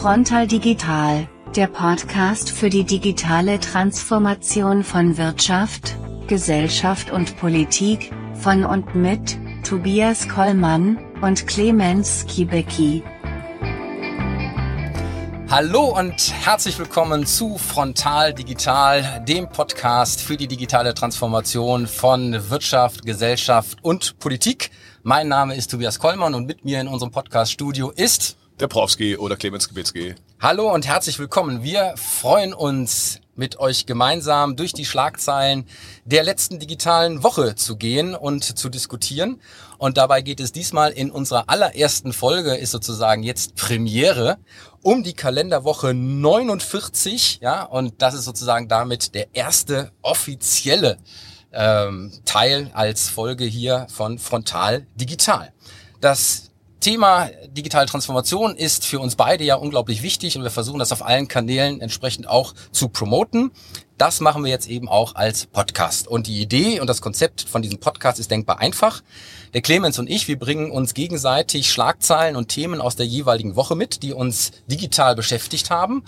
Frontal Digital, der Podcast für die digitale Transformation von Wirtschaft, Gesellschaft und Politik, von und mit Tobias Kollmann und Clemens Kibecki. Hallo und herzlich willkommen zu Frontal Digital, dem Podcast für die digitale Transformation von Wirtschaft, Gesellschaft und Politik. Mein Name ist Tobias Kollmann und mit mir in unserem Podcast-Studio ist der Profski oder Clemens Gebitzki. Hallo und herzlich willkommen. Wir freuen uns, mit euch gemeinsam durch die Schlagzeilen der letzten digitalen Woche zu gehen und zu diskutieren. Und dabei geht es diesmal in unserer allerersten Folge, ist sozusagen jetzt Premiere, um die Kalenderwoche 49. Ja, und das ist sozusagen damit der erste offizielle ähm, Teil als Folge hier von Frontal Digital. Das Thema digitale Transformation ist für uns beide ja unglaublich wichtig und wir versuchen das auf allen Kanälen entsprechend auch zu promoten. Das machen wir jetzt eben auch als Podcast. Und die Idee und das Konzept von diesem Podcast ist denkbar einfach. Der Clemens und ich, wir bringen uns gegenseitig Schlagzeilen und Themen aus der jeweiligen Woche mit, die uns digital beschäftigt haben.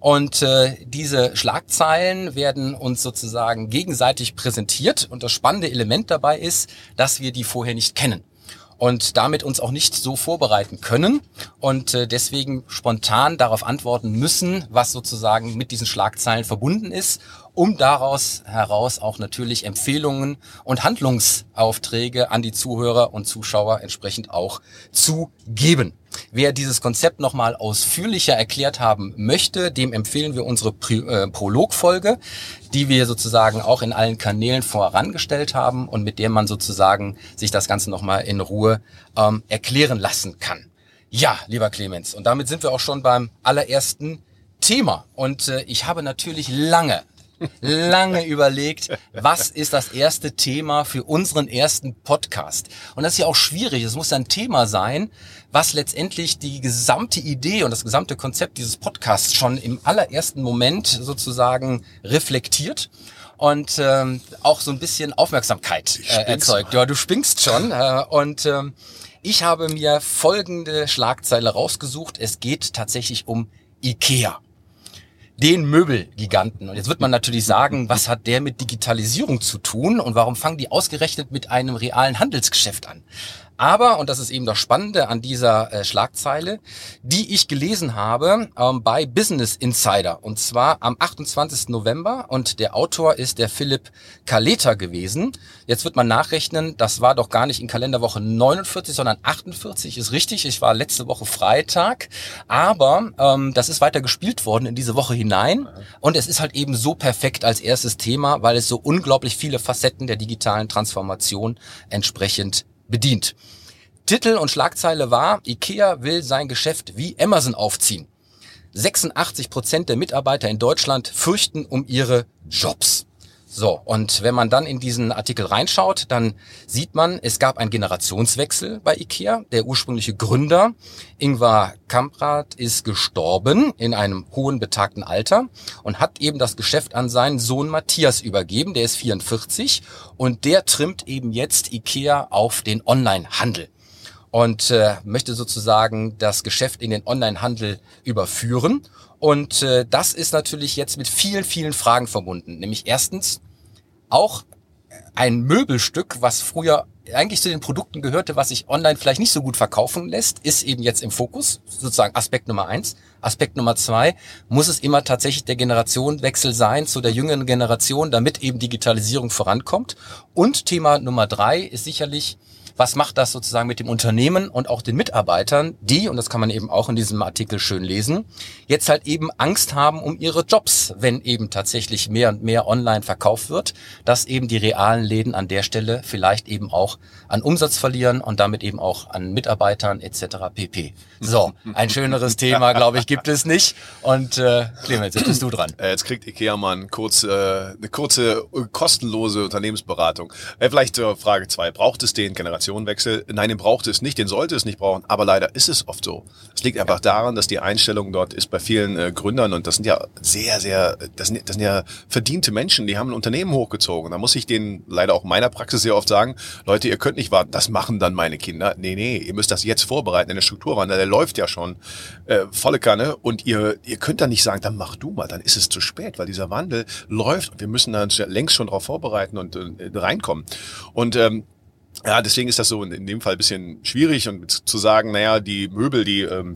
Und äh, diese Schlagzeilen werden uns sozusagen gegenseitig präsentiert. Und das spannende Element dabei ist, dass wir die vorher nicht kennen und damit uns auch nicht so vorbereiten können und äh, deswegen spontan darauf antworten müssen, was sozusagen mit diesen Schlagzeilen verbunden ist, um daraus heraus auch natürlich Empfehlungen und Handlungsaufträge an die Zuhörer und Zuschauer entsprechend auch zu geben. Wer dieses Konzept nochmal ausführlicher erklärt haben möchte, dem empfehlen wir unsere äh, Prologfolge, die wir sozusagen auch in allen Kanälen vorangestellt haben und mit der man sozusagen sich das Ganze nochmal in Ruhe ähm, erklären lassen kann. Ja, lieber Clemens, und damit sind wir auch schon beim allerersten Thema. Und äh, ich habe natürlich lange lange überlegt, was ist das erste Thema für unseren ersten Podcast. Und das ist ja auch schwierig. Es muss ein Thema sein, was letztendlich die gesamte Idee und das gesamte Konzept dieses Podcasts schon im allerersten Moment sozusagen reflektiert und ähm, auch so ein bisschen Aufmerksamkeit äh, erzeugt. Ja, du spinkst schon. Äh, und ähm, ich habe mir folgende Schlagzeile rausgesucht. Es geht tatsächlich um Ikea den Möbelgiganten. Und jetzt wird man natürlich sagen, was hat der mit Digitalisierung zu tun und warum fangen die ausgerechnet mit einem realen Handelsgeschäft an? Aber, und das ist eben das Spannende an dieser äh, Schlagzeile, die ich gelesen habe ähm, bei Business Insider. Und zwar am 28. November. Und der Autor ist der Philipp Kaleta gewesen. Jetzt wird man nachrechnen, das war doch gar nicht in Kalenderwoche 49, sondern 48. Ist richtig, ich war letzte Woche Freitag. Aber ähm, das ist weiter gespielt worden in diese Woche hinein. Und es ist halt eben so perfekt als erstes Thema, weil es so unglaublich viele Facetten der digitalen Transformation entsprechend bedient. Titel und Schlagzeile war, IKEA will sein Geschäft wie Amazon aufziehen. 86 Prozent der Mitarbeiter in Deutschland fürchten um ihre Jobs. So, und wenn man dann in diesen Artikel reinschaut, dann sieht man, es gab einen Generationswechsel bei IKEA. Der ursprüngliche Gründer, Ingvar Kamprad, ist gestorben in einem hohen betagten Alter und hat eben das Geschäft an seinen Sohn Matthias übergeben. Der ist 44 und der trimmt eben jetzt IKEA auf den Online-Handel und äh, möchte sozusagen das Geschäft in den Online-Handel überführen. Und äh, das ist natürlich jetzt mit vielen, vielen Fragen verbunden. Nämlich erstens auch ein Möbelstück, was früher eigentlich zu den Produkten gehörte, was sich online vielleicht nicht so gut verkaufen lässt, ist eben jetzt im Fokus, sozusagen Aspekt Nummer eins. Aspekt Nummer zwei, muss es immer tatsächlich der Generationenwechsel sein zu der jüngeren Generation, damit eben Digitalisierung vorankommt. Und Thema Nummer drei ist sicherlich was macht das sozusagen mit dem Unternehmen und auch den Mitarbeitern, die, und das kann man eben auch in diesem Artikel schön lesen, jetzt halt eben Angst haben um ihre Jobs, wenn eben tatsächlich mehr und mehr online verkauft wird, dass eben die realen Läden an der Stelle vielleicht eben auch an Umsatz verlieren und damit eben auch an Mitarbeitern etc. pp. So, ein schöneres Thema, glaube ich, gibt es nicht. Und äh, Clemens, jetzt bist du dran. Äh, jetzt kriegt Ikea mal ein kurz, äh, eine kurze, kostenlose Unternehmensberatung. Äh, vielleicht äh, Frage zwei: Braucht es den Generation Generationenwechsel. Nein, den braucht es nicht, den sollte es nicht brauchen, aber leider ist es oft so. Es liegt einfach daran, dass die Einstellung dort ist bei vielen äh, Gründern und das sind ja sehr, sehr, das sind, das sind ja verdiente Menschen, die haben ein Unternehmen hochgezogen. Da muss ich denen leider auch in meiner Praxis sehr oft sagen, Leute, ihr könnt nicht warten, das machen dann meine Kinder. Nee, nee, ihr müsst das jetzt vorbereiten in der Strukturwandel, der läuft ja schon äh, volle Kanne und ihr, ihr könnt dann nicht sagen, dann mach du mal, dann ist es zu spät, weil dieser Wandel läuft und wir müssen dann längst schon darauf vorbereiten und äh, reinkommen. Und ähm, ja, deswegen ist das so in dem Fall bisschen schwierig und zu sagen, naja, die Möbel, die, ähm,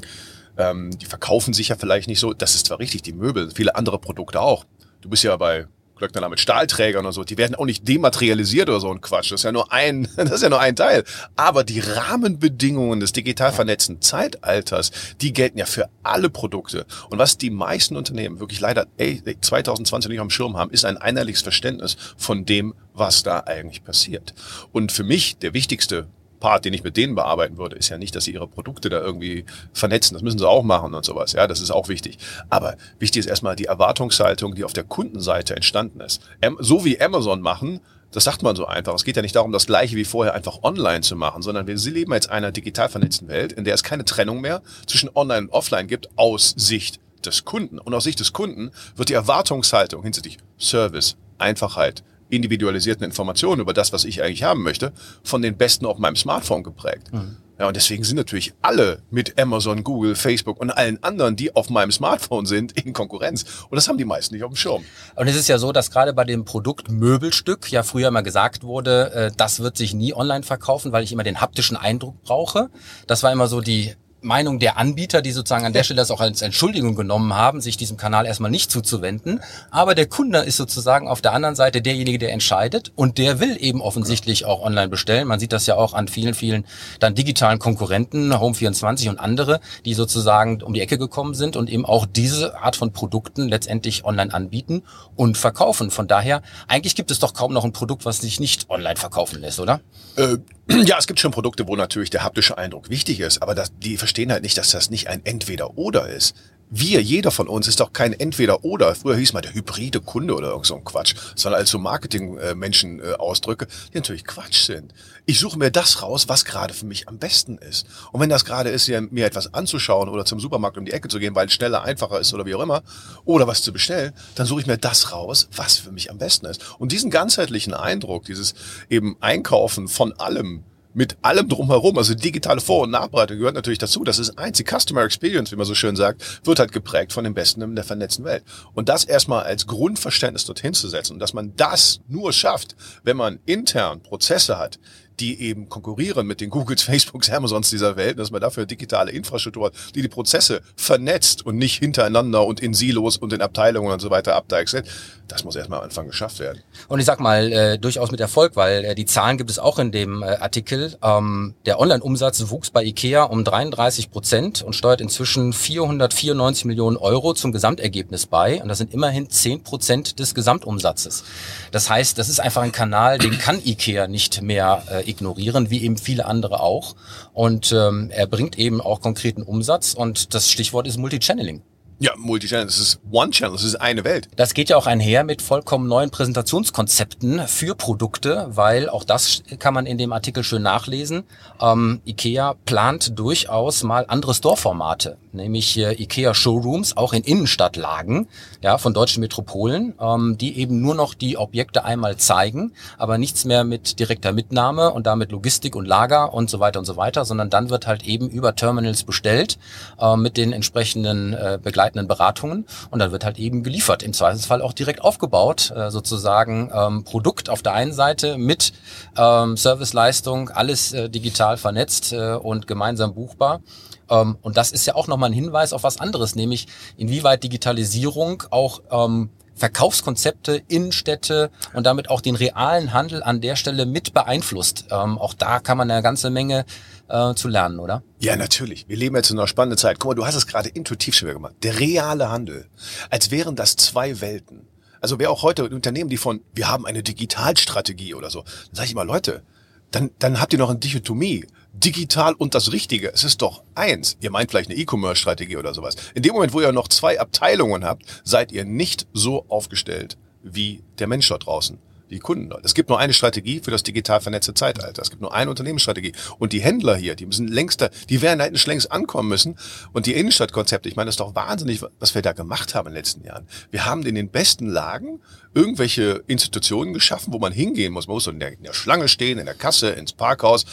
ähm, die verkaufen sich ja vielleicht nicht so. Das ist zwar richtig, die Möbel, viele andere Produkte auch. Du bist ja bei Glöckner mit Stahlträgern und so, die werden auch nicht dematerialisiert oder so ein Quatsch. Das ist ja nur ein, das ist ja nur ein Teil. Aber die Rahmenbedingungen des digital vernetzten Zeitalters, die gelten ja für alle Produkte. Und was die meisten Unternehmen wirklich leider ey, 2020 nicht am Schirm haben, ist ein einheitliches Verständnis von dem, was da eigentlich passiert. Und für mich der wichtigste Part, den ich mit denen bearbeiten würde, ist ja nicht, dass sie ihre Produkte da irgendwie vernetzen. Das müssen sie auch machen und sowas. Ja, das ist auch wichtig. Aber wichtig ist erstmal die Erwartungshaltung, die auf der Kundenseite entstanden ist. So wie Amazon machen, das sagt man so einfach. Es geht ja nicht darum, das Gleiche wie vorher einfach online zu machen, sondern wir leben jetzt in einer digital vernetzten Welt, in der es keine Trennung mehr zwischen online und offline gibt aus Sicht des Kunden. Und aus Sicht des Kunden wird die Erwartungshaltung hinsichtlich Service, Einfachheit, individualisierten Informationen über das, was ich eigentlich haben möchte, von den Besten auf meinem Smartphone geprägt. Mhm. Ja, und deswegen sind natürlich alle mit Amazon, Google, Facebook und allen anderen, die auf meinem Smartphone sind, in Konkurrenz. Und das haben die meisten nicht auf dem Schirm. Und es ist ja so, dass gerade bei dem Produkt Möbelstück ja früher mal gesagt wurde, äh, das wird sich nie online verkaufen, weil ich immer den haptischen Eindruck brauche. Das war immer so die Meinung der Anbieter, die sozusagen an der Stelle das auch als Entschuldigung genommen haben, sich diesem Kanal erstmal nicht zuzuwenden. Aber der Kunde ist sozusagen auf der anderen Seite derjenige, der entscheidet und der will eben offensichtlich auch online bestellen. Man sieht das ja auch an vielen, vielen dann digitalen Konkurrenten, Home24 und andere, die sozusagen um die Ecke gekommen sind und eben auch diese Art von Produkten letztendlich online anbieten und verkaufen. Von daher, eigentlich gibt es doch kaum noch ein Produkt, was sich nicht online verkaufen lässt, oder? Äh, ja, es gibt schon Produkte, wo natürlich der haptische Eindruck wichtig ist, aber das, die verstehen halt nicht, dass das nicht ein Entweder-Oder ist wir, jeder von uns, ist doch kein Entweder-Oder. Früher hieß mal der hybride Kunde oder irgend so ein Quatsch. Sondern als so Marketing-Menschen äh, ausdrücke, die natürlich Quatsch sind. Ich suche mir das raus, was gerade für mich am besten ist. Und wenn das gerade ist, mir etwas anzuschauen oder zum Supermarkt um die Ecke zu gehen, weil es schneller, einfacher ist oder wie auch immer, oder was zu bestellen, dann suche ich mir das raus, was für mich am besten ist. Und diesen ganzheitlichen Eindruck, dieses eben Einkaufen von allem, mit allem drumherum, also digitale Vor- und Nachbereitung gehört natürlich dazu. Das ist eins. Die Customer Experience, wie man so schön sagt, wird halt geprägt von den Besten in der vernetzten Welt. Und das erstmal als Grundverständnis dorthin zu setzen dass man das nur schafft, wenn man intern Prozesse hat, die eben konkurrieren mit den Googles, Facebooks, Amazons dieser Welt, dass man dafür digitale Infrastruktur hat, die die Prozesse vernetzt und nicht hintereinander und in Silos und in Abteilungen und so weiter abdeichselt. Das muss erstmal am Anfang geschafft werden. Und ich sag mal, äh, durchaus mit Erfolg, weil äh, die Zahlen gibt es auch in dem äh, Artikel. Ähm, der Online-Umsatz wuchs bei IKEA um 33 Prozent und steuert inzwischen 494 Millionen Euro zum Gesamtergebnis bei. Und das sind immerhin 10 Prozent des Gesamtumsatzes. Das heißt, das ist einfach ein Kanal, den kann IKEA nicht mehr äh, ignorieren, wie eben viele andere auch. Und ähm, er bringt eben auch konkreten Umsatz und das Stichwort ist Multichanneling. Ja, Multichannel, das ist One Channel, das ist eine Welt. Das geht ja auch einher mit vollkommen neuen Präsentationskonzepten für Produkte, weil auch das kann man in dem Artikel schön nachlesen. Ähm, IKEA plant durchaus mal andere Store-Formate, nämlich äh, IKEA Showrooms, auch in Innenstadtlagen, ja, von deutschen Metropolen, ähm, die eben nur noch die Objekte einmal zeigen, aber nichts mehr mit direkter Mitnahme und damit Logistik und Lager und so weiter und so weiter, sondern dann wird halt eben über Terminals bestellt äh, mit den entsprechenden äh, begleitenden Beratungen und dann wird halt eben geliefert. Im Zweifelsfall auch direkt aufgebaut, äh, sozusagen ähm, Produkt auf der einen Seite mit ähm, Serviceleistung, alles äh, digital vernetzt äh, und gemeinsam buchbar. Ähm, und das ist ja auch nochmal ein Hinweis auf was anderes, nämlich inwieweit Digitalisierung auch ähm, Verkaufskonzepte, Innenstädte und damit auch den realen Handel an der Stelle mit beeinflusst. Ähm, auch da kann man eine ganze Menge äh, zu lernen, oder? Ja, natürlich. Wir leben jetzt in einer spannenden Zeit. Guck mal, du hast es gerade intuitiv schon wieder gemacht. Der reale Handel. Als wären das zwei Welten. Also wer auch heute Unternehmen, die von, wir haben eine Digitalstrategie oder so, dann sage ich immer, Leute, dann, dann habt ihr noch eine Dichotomie. Digital und das Richtige. Es ist doch eins. Ihr meint vielleicht eine E-Commerce-Strategie oder sowas. In dem Moment, wo ihr noch zwei Abteilungen habt, seid ihr nicht so aufgestellt wie der Mensch dort draußen. die Kunden dort. Es gibt nur eine Strategie für das digital vernetzte Zeitalter. Es gibt nur eine Unternehmensstrategie. Und die Händler hier, die müssen längst da, die werden halt schon längst ankommen müssen. Und die Innenstadtkonzepte, ich meine, das ist doch wahnsinnig, was wir da gemacht haben in den letzten Jahren. Wir haben in den besten Lagen irgendwelche Institutionen geschaffen, wo man hingehen muss. Man muss in der, in der Schlange stehen, in der Kasse, ins Parkhaus.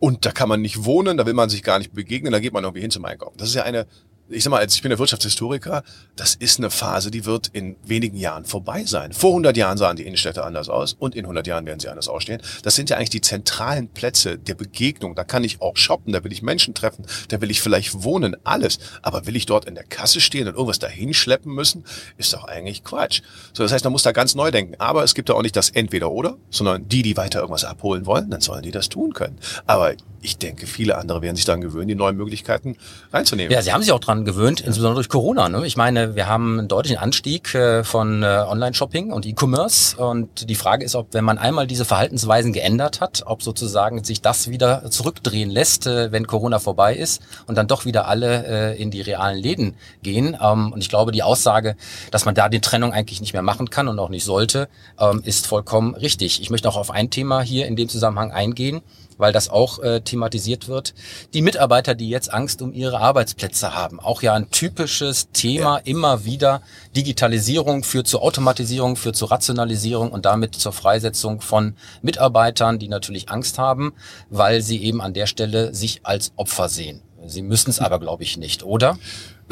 Und da kann man nicht wohnen, da will man sich gar nicht begegnen, da geht man irgendwie hin zum Einkaufen. Das ist ja eine ich sag mal, als ich bin der Wirtschaftshistoriker, das ist eine Phase, die wird in wenigen Jahren vorbei sein. Vor 100 Jahren sahen die Innenstädte anders aus und in 100 Jahren werden sie anders ausstehen. Das sind ja eigentlich die zentralen Plätze der Begegnung. Da kann ich auch shoppen, da will ich Menschen treffen, da will ich vielleicht wohnen, alles. Aber will ich dort in der Kasse stehen und irgendwas dahin schleppen müssen, ist doch eigentlich Quatsch. So, das heißt, man muss da ganz neu denken. Aber es gibt da auch nicht das Entweder-Oder, sondern die, die weiter irgendwas abholen wollen, dann sollen die das tun können. Aber ich denke, viele andere werden sich daran gewöhnen, die neuen Möglichkeiten reinzunehmen. Ja, sie haben sich auch dran gewöhnt, insbesondere durch Corona. Ne? Ich meine, wir haben einen deutlichen Anstieg äh, von äh, Online-Shopping und E-Commerce. Und die Frage ist, ob, wenn man einmal diese Verhaltensweisen geändert hat, ob sozusagen sich das wieder zurückdrehen lässt, äh, wenn Corona vorbei ist und dann doch wieder alle in die realen Läden gehen. Ähm, und ich glaube, die Aussage, dass man da die Trennung eigentlich nicht mehr machen kann und auch nicht sollte, ähm, ist vollkommen richtig. Ich möchte auch auf ein Thema hier in dem Zusammenhang eingehen weil das auch äh, thematisiert wird. Die Mitarbeiter, die jetzt Angst um ihre Arbeitsplätze haben, auch ja ein typisches Thema ja. immer wieder. Digitalisierung führt zur Automatisierung, führt zur Rationalisierung und damit zur Freisetzung von Mitarbeitern, die natürlich Angst haben, weil sie eben an der Stelle sich als Opfer sehen. Sie müssen es aber, glaube ich, nicht, oder?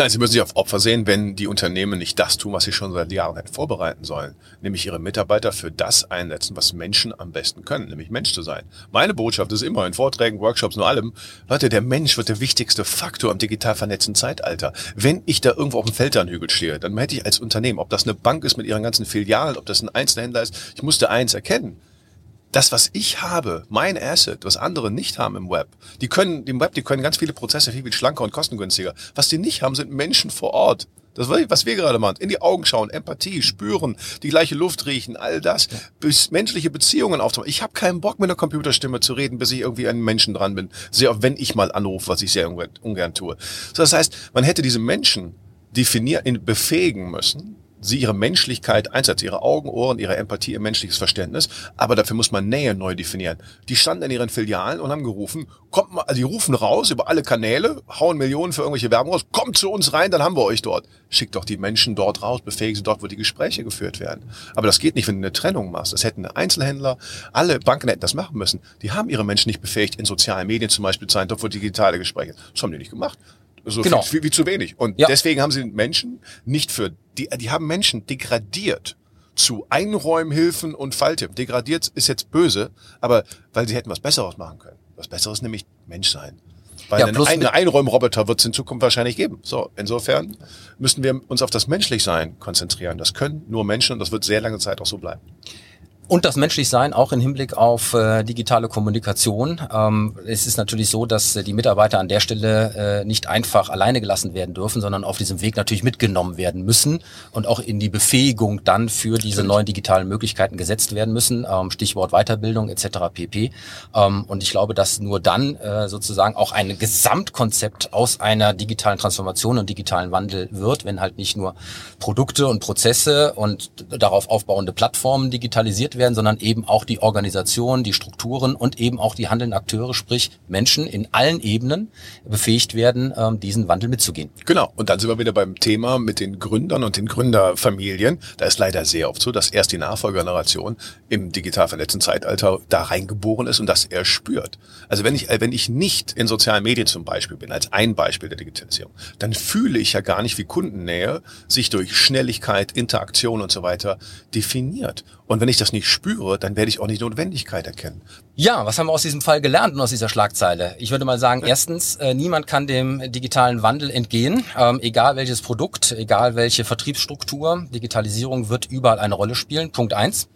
Nein, sie müssen sich auf Opfer sehen, wenn die Unternehmen nicht das tun, was sie schon seit Jahren hätten vorbereiten sollen. Nämlich ihre Mitarbeiter für das einsetzen, was Menschen am besten können, nämlich Mensch zu sein. Meine Botschaft ist immer in Vorträgen, Workshops, nur allem, Leute, der Mensch wird der wichtigste Faktor im digital vernetzten Zeitalter. Wenn ich da irgendwo auf dem Feldernhügel stehe, dann hätte ich als Unternehmen, ob das eine Bank ist mit ihren ganzen Filialen, ob das ein Einzelhändler ist, ich musste eins erkennen das, was ich habe, mein Asset, was andere nicht haben im Web, die können, im Web, die können ganz viele Prozesse viel, viel schlanker und kostengünstiger. Was die nicht haben, sind Menschen vor Ort. Das was wir gerade machen. In die Augen schauen, Empathie, spüren, die gleiche Luft riechen, all das, bis menschliche Beziehungen aufzubauen. Ich habe keinen Bock mit einer Computerstimme zu reden, bis ich irgendwie einen Menschen dran bin. Sehr oft, wenn ich mal anrufe, was ich sehr ungern tue. So, das heißt, man hätte diese Menschen definieren, befähigen müssen, sie ihre Menschlichkeit einsetzen, ihre Augen, Ohren, ihre Empathie, ihr menschliches Verständnis. Aber dafür muss man Nähe neu definieren. Die standen in ihren Filialen und haben gerufen, kommt mal, also die rufen raus über alle Kanäle, hauen Millionen für irgendwelche Werbung raus, kommt zu uns rein, dann haben wir euch dort. Schickt doch die Menschen dort raus, befähigen sie dort, wo die Gespräche geführt werden. Aber das geht nicht, wenn du eine Trennung machst. Das hätten Einzelhändler, alle Banken hätten das machen müssen. Die haben ihre Menschen nicht befähigt, in sozialen Medien zum Beispiel zu sein, dort wo digitale Gespräche. Das haben die nicht gemacht. So genau. viel, wie zu wenig. Und ja. deswegen haben sie Menschen nicht für, die, die haben Menschen degradiert zu Einräumhilfen und Falltippen. Degradiert ist jetzt böse, aber weil sie hätten was Besseres machen können. Was Besseres nämlich Menschsein. Weil ja, einen, einen Einräumroboter wird es in Zukunft wahrscheinlich geben. So, insofern müssen wir uns auf das Menschlichsein konzentrieren. Das können nur Menschen und das wird sehr lange Zeit auch so bleiben. Und das Menschlichsein auch im Hinblick auf äh, digitale Kommunikation. Ähm, es ist natürlich so, dass äh, die Mitarbeiter an der Stelle äh, nicht einfach alleine gelassen werden dürfen, sondern auf diesem Weg natürlich mitgenommen werden müssen und auch in die Befähigung dann für diese neuen digitalen Möglichkeiten gesetzt werden müssen. Ähm, Stichwort Weiterbildung etc. pp. Ähm, und ich glaube, dass nur dann äh, sozusagen auch ein Gesamtkonzept aus einer digitalen Transformation und digitalen Wandel wird, wenn halt nicht nur Produkte und Prozesse und darauf aufbauende Plattformen digitalisiert werden, sondern eben auch die Organisation, die Strukturen und eben auch die handelnden Akteure, sprich Menschen in allen Ebenen befähigt werden, ähm, diesen Wandel mitzugehen. Genau. Und dann sind wir wieder beim Thema mit den Gründern und den Gründerfamilien. Da ist leider sehr oft so, dass erst die Nachfolgegeneration im digital vernetzten Zeitalter da reingeboren ist und das er spürt. Also wenn ich, wenn ich nicht in sozialen Medien zum Beispiel bin, als ein Beispiel der Digitalisierung, dann fühle ich ja gar nicht, wie Kundennähe sich durch Schnelligkeit, Interaktion und so weiter definiert. Und wenn ich das nicht spüre, dann werde ich auch nicht Notwendigkeit erkennen. Ja, was haben wir aus diesem Fall gelernt und aus dieser Schlagzeile? Ich würde mal sagen, erstens, äh, niemand kann dem digitalen Wandel entgehen, ähm, egal welches Produkt, egal welche Vertriebsstruktur. Digitalisierung wird überall eine Rolle spielen. Punkt eins.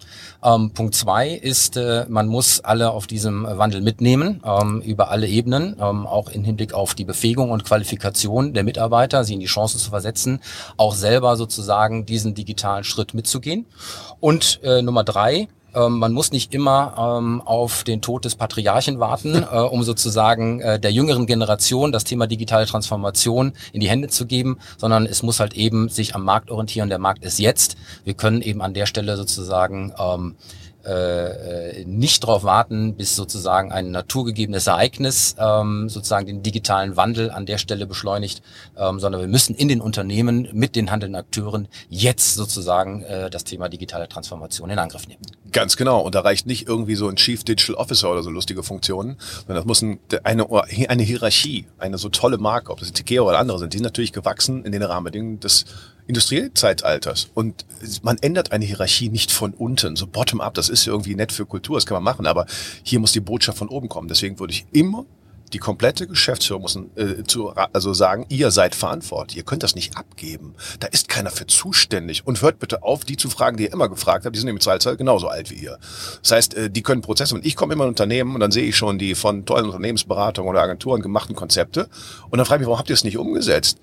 Ähm, Punkt zwei ist, äh, man muss alle auf diesem Wandel mitnehmen, ähm, über alle Ebenen, auch im Hinblick auf die Befähigung und Qualifikation der Mitarbeiter, sie in die Chance zu versetzen, auch selber sozusagen diesen digitalen Schritt mitzugehen. Und äh, Nummer drei, ähm, man muss nicht immer ähm, auf den Tod des Patriarchen warten, äh, um sozusagen äh, der jüngeren Generation das Thema digitale Transformation in die Hände zu geben, sondern es muss halt eben sich am Markt orientieren. Der Markt ist jetzt. Wir können eben an der Stelle sozusagen ähm, äh, äh, nicht darauf warten, bis sozusagen ein naturgegebenes Ereignis ähm, sozusagen den digitalen Wandel an der Stelle beschleunigt, ähm, sondern wir müssen in den Unternehmen mit den handelnden Akteuren jetzt sozusagen äh, das Thema digitale Transformation in Angriff nehmen. Ganz genau. Und da reicht nicht irgendwie so ein Chief Digital Officer oder so lustige Funktionen, sondern das muss ein, eine, eine Hierarchie, eine so tolle Marke, ob das Ikea oder andere sind, die sind natürlich gewachsen in den Rahmenbedingungen des Industriezeitalters. Und man ändert eine Hierarchie nicht von unten, so bottom-up. Das ist irgendwie nett für Kultur, das kann man machen. Aber hier muss die Botschaft von oben kommen. Deswegen würde ich immer die komplette Geschäftsführung muss äh, zu, also sagen, ihr seid verantwortlich. Ihr könnt das nicht abgeben. Da ist keiner für zuständig. Und hört bitte auf, die zu fragen, die ihr immer gefragt habt. Die sind im Zweifelsfall genauso alt wie ihr. Das heißt, äh, die können Prozesse. Und ich komme immer in ein Unternehmen und dann sehe ich schon die von tollen Unternehmensberatungen oder Agenturen gemachten Konzepte. Und dann frage ich mich, warum habt ihr es nicht umgesetzt?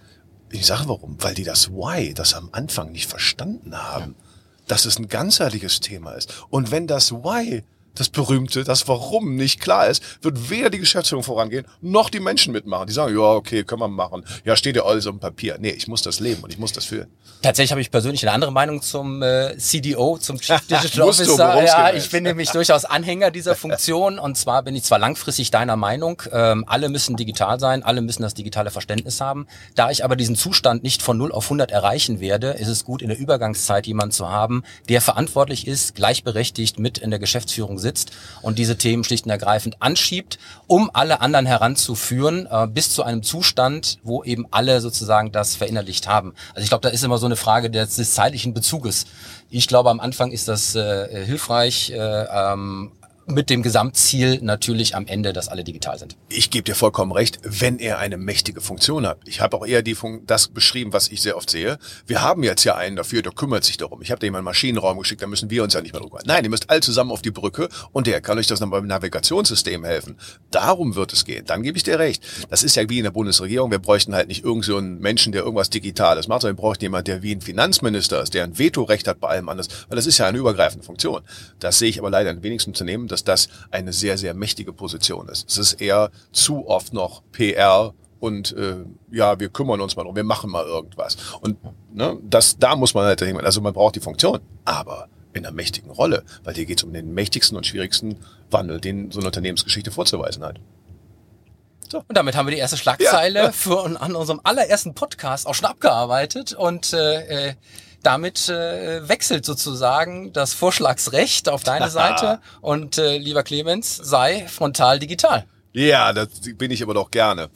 Ich sage warum, weil die das Why, das am Anfang nicht verstanden haben, ja. dass es ein ganzheitliches Thema ist. Und wenn das Why das berühmte, das Warum nicht klar ist, wird weder die Geschäftsführung vorangehen, noch die Menschen mitmachen. Die sagen, ja, okay, können wir machen. Ja, steht ja alles auf dem Papier. Nee, ich muss das leben und ich muss das fühlen. Tatsächlich habe ich persönlich eine andere Meinung zum äh, CDO, zum Chief Digital Officer. ja, ich bin nämlich durchaus Anhänger dieser Funktion und zwar bin ich zwar langfristig deiner Meinung, ähm, alle müssen digital sein, alle müssen das digitale Verständnis haben. Da ich aber diesen Zustand nicht von 0 auf 100 erreichen werde, ist es gut, in der Übergangszeit jemanden zu haben, der verantwortlich ist, gleichberechtigt mit in der Geschäftsführung sitzt und diese Themen schlicht und ergreifend anschiebt, um alle anderen heranzuführen, äh, bis zu einem Zustand, wo eben alle sozusagen das verinnerlicht haben. Also ich glaube, da ist immer so eine Frage des, des zeitlichen Bezuges. Ich glaube, am Anfang ist das äh, hilfreich, äh, ähm, mit dem Gesamtziel natürlich am Ende, dass alle digital sind. Ich gebe dir vollkommen recht, wenn er eine mächtige Funktion hat. Ich habe auch eher die Fun das beschrieben, was ich sehr oft sehe. Wir haben jetzt ja einen dafür, der kümmert sich darum. Ich habe mal einen Maschinenraum geschickt, da müssen wir uns ja nicht mehr drüber. Nein, ihr müsst alle zusammen auf die Brücke und der kann euch das beim Navigationssystem helfen. Darum wird es gehen. Dann gebe ich dir recht. Das ist ja wie in der Bundesregierung. Wir bräuchten halt nicht irgend so einen Menschen, der irgendwas Digitales macht, sondern wir bräuchten jemanden, der wie ein Finanzminister ist, der ein Vetorecht hat bei allem anders. Weil das ist ja eine übergreifende Funktion. Das sehe ich aber leider in wenigsten Unternehmen, dass das eine sehr, sehr mächtige Position ist. Es ist eher zu oft noch PR und äh, ja, wir kümmern uns mal drum, wir machen mal irgendwas. Und ne, das, da muss man halt dahin, also man braucht die Funktion, aber in einer mächtigen Rolle, weil hier geht es um den mächtigsten und schwierigsten Wandel, den so eine Unternehmensgeschichte vorzuweisen hat. So. Und damit haben wir die erste Schlagzeile ja. für an unserem allerersten Podcast auch schon abgearbeitet und äh, äh damit äh, wechselt sozusagen das Vorschlagsrecht auf deine Seite und äh, lieber Clemens, sei frontal digital. Ja, das bin ich aber doch gerne.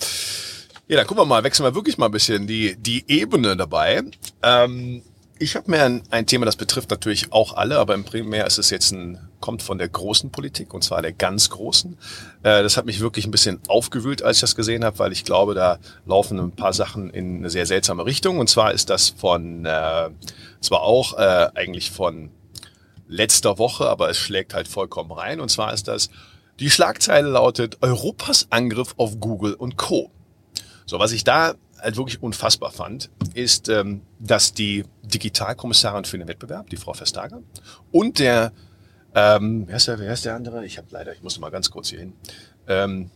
Ja, dann gucken wir mal, wechseln wir wirklich mal ein bisschen die, die Ebene dabei. Ähm, ich habe mir ein, ein, Thema, das betrifft natürlich auch alle, aber im Primär ist es jetzt ein, kommt von der großen Politik und zwar der ganz großen. Äh, das hat mich wirklich ein bisschen aufgewühlt, als ich das gesehen habe, weil ich glaube, da laufen ein paar Sachen in eine sehr seltsame Richtung. Und zwar ist das von, äh, zwar auch äh, eigentlich von letzter Woche, aber es schlägt halt vollkommen rein. Und zwar ist das, die Schlagzeile lautet Europas Angriff auf Google und Co. So, was ich da halt wirklich unfassbar fand, ist, ähm, dass die Digitalkommissarin für den Wettbewerb, die Frau Verstager, und der, ähm, wer ist der, wer ist der andere? Ich habe leider, ich muss mal ganz kurz hier hin. Ähm,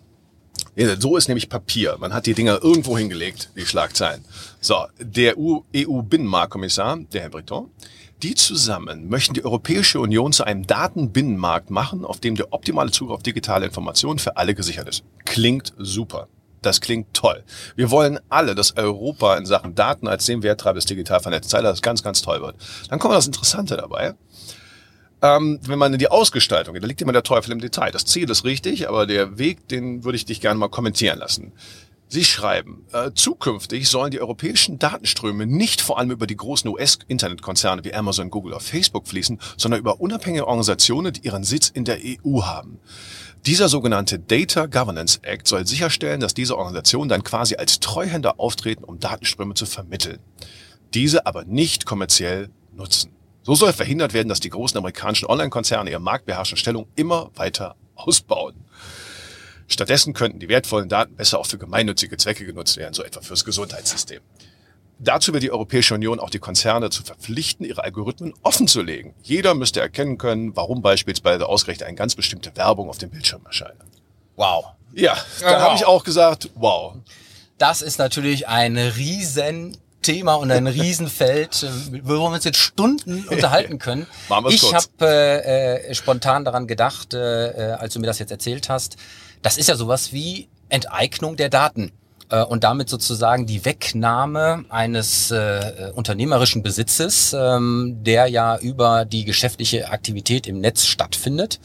so ist nämlich Papier. Man hat die Dinger irgendwo hingelegt, die Schlagzeilen. So, der EU-Binnenmarktkommissar, der Herr Breton, die zusammen möchten die Europäische Union zu einem Datenbinnenmarkt machen, auf dem der optimale Zugriff auf digitale Informationen für alle gesichert ist. Klingt super. Das klingt toll. Wir wollen alle, dass Europa in Sachen Daten als dem Werttreiber des digital vernetzten Zeitalters ganz, ganz toll wird. Dann kommt das Interessante dabei. Ähm, wenn man in die Ausgestaltung geht, da liegt immer der Teufel im Detail. Das Ziel ist richtig, aber der Weg, den würde ich dich gerne mal kommentieren lassen. Sie schreiben, äh, zukünftig sollen die europäischen Datenströme nicht vor allem über die großen US-Internetkonzerne wie Amazon, Google oder Facebook fließen, sondern über unabhängige Organisationen, die ihren Sitz in der EU haben. Dieser sogenannte Data Governance Act soll sicherstellen, dass diese Organisationen dann quasi als Treuhänder auftreten, um Datenströme zu vermitteln. Diese aber nicht kommerziell nutzen. So soll verhindert werden, dass die großen amerikanischen Online-Konzerne ihre marktbeherrschende Stellung immer weiter ausbauen. Stattdessen könnten die wertvollen Daten besser auch für gemeinnützige Zwecke genutzt werden, so etwa fürs Gesundheitssystem. Dazu will die Europäische Union auch die Konzerne zu verpflichten, ihre Algorithmen offen zu legen. Jeder müsste erkennen können, warum beispielsweise ausgerechnet eine ganz bestimmte Werbung auf dem Bildschirm erscheint. Wow. Ja, da wow. habe ich auch gesagt, wow. Das ist natürlich ein riesen Riesenthema und ein Riesenfeld, äh, wo wir uns jetzt Stunden unterhalten können. Ich habe äh, äh, spontan daran gedacht, äh, äh, als du mir das jetzt erzählt hast, das ist ja sowas wie Enteignung der Daten äh, und damit sozusagen die Wegnahme eines äh, unternehmerischen Besitzes, ähm, der ja über die geschäftliche Aktivität im Netz stattfindet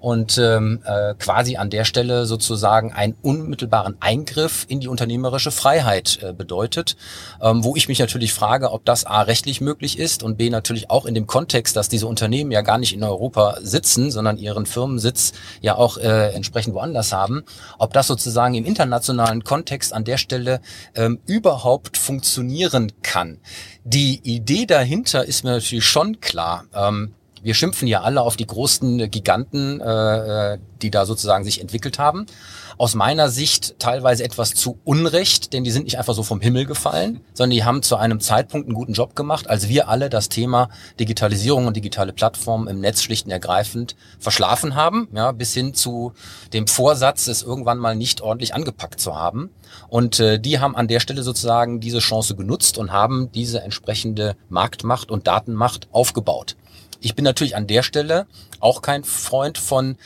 und ähm, äh, quasi an der Stelle sozusagen einen unmittelbaren Eingriff in die unternehmerische Freiheit äh, bedeutet, ähm, wo ich mich natürlich frage, ob das A rechtlich möglich ist und B natürlich auch in dem Kontext, dass diese Unternehmen ja gar nicht in Europa sitzen, sondern ihren Firmensitz ja auch äh, entsprechend woanders haben, ob das sozusagen im internationalen Kontext an der Stelle ähm, überhaupt funktionieren kann. Die Idee dahinter ist mir natürlich schon klar. Ähm, wir schimpfen ja alle auf die großen Giganten, äh, die da sozusagen sich entwickelt haben. Aus meiner Sicht teilweise etwas zu Unrecht, denn die sind nicht einfach so vom Himmel gefallen, sondern die haben zu einem Zeitpunkt einen guten Job gemacht, als wir alle das Thema Digitalisierung und digitale Plattformen im Netz schlicht und ergreifend verschlafen haben, ja, bis hin zu dem Vorsatz, es irgendwann mal nicht ordentlich angepackt zu haben. Und äh, die haben an der Stelle sozusagen diese Chance genutzt und haben diese entsprechende Marktmacht und Datenmacht aufgebaut. Ich bin natürlich an der Stelle auch kein Freund von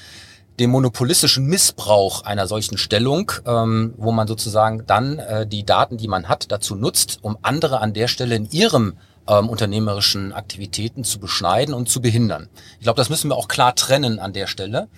dem monopolistischen Missbrauch einer solchen Stellung, ähm, wo man sozusagen dann äh, die Daten, die man hat, dazu nutzt, um andere an der Stelle in ihrem ähm, unternehmerischen Aktivitäten zu beschneiden und zu behindern. Ich glaube, das müssen wir auch klar trennen an der Stelle.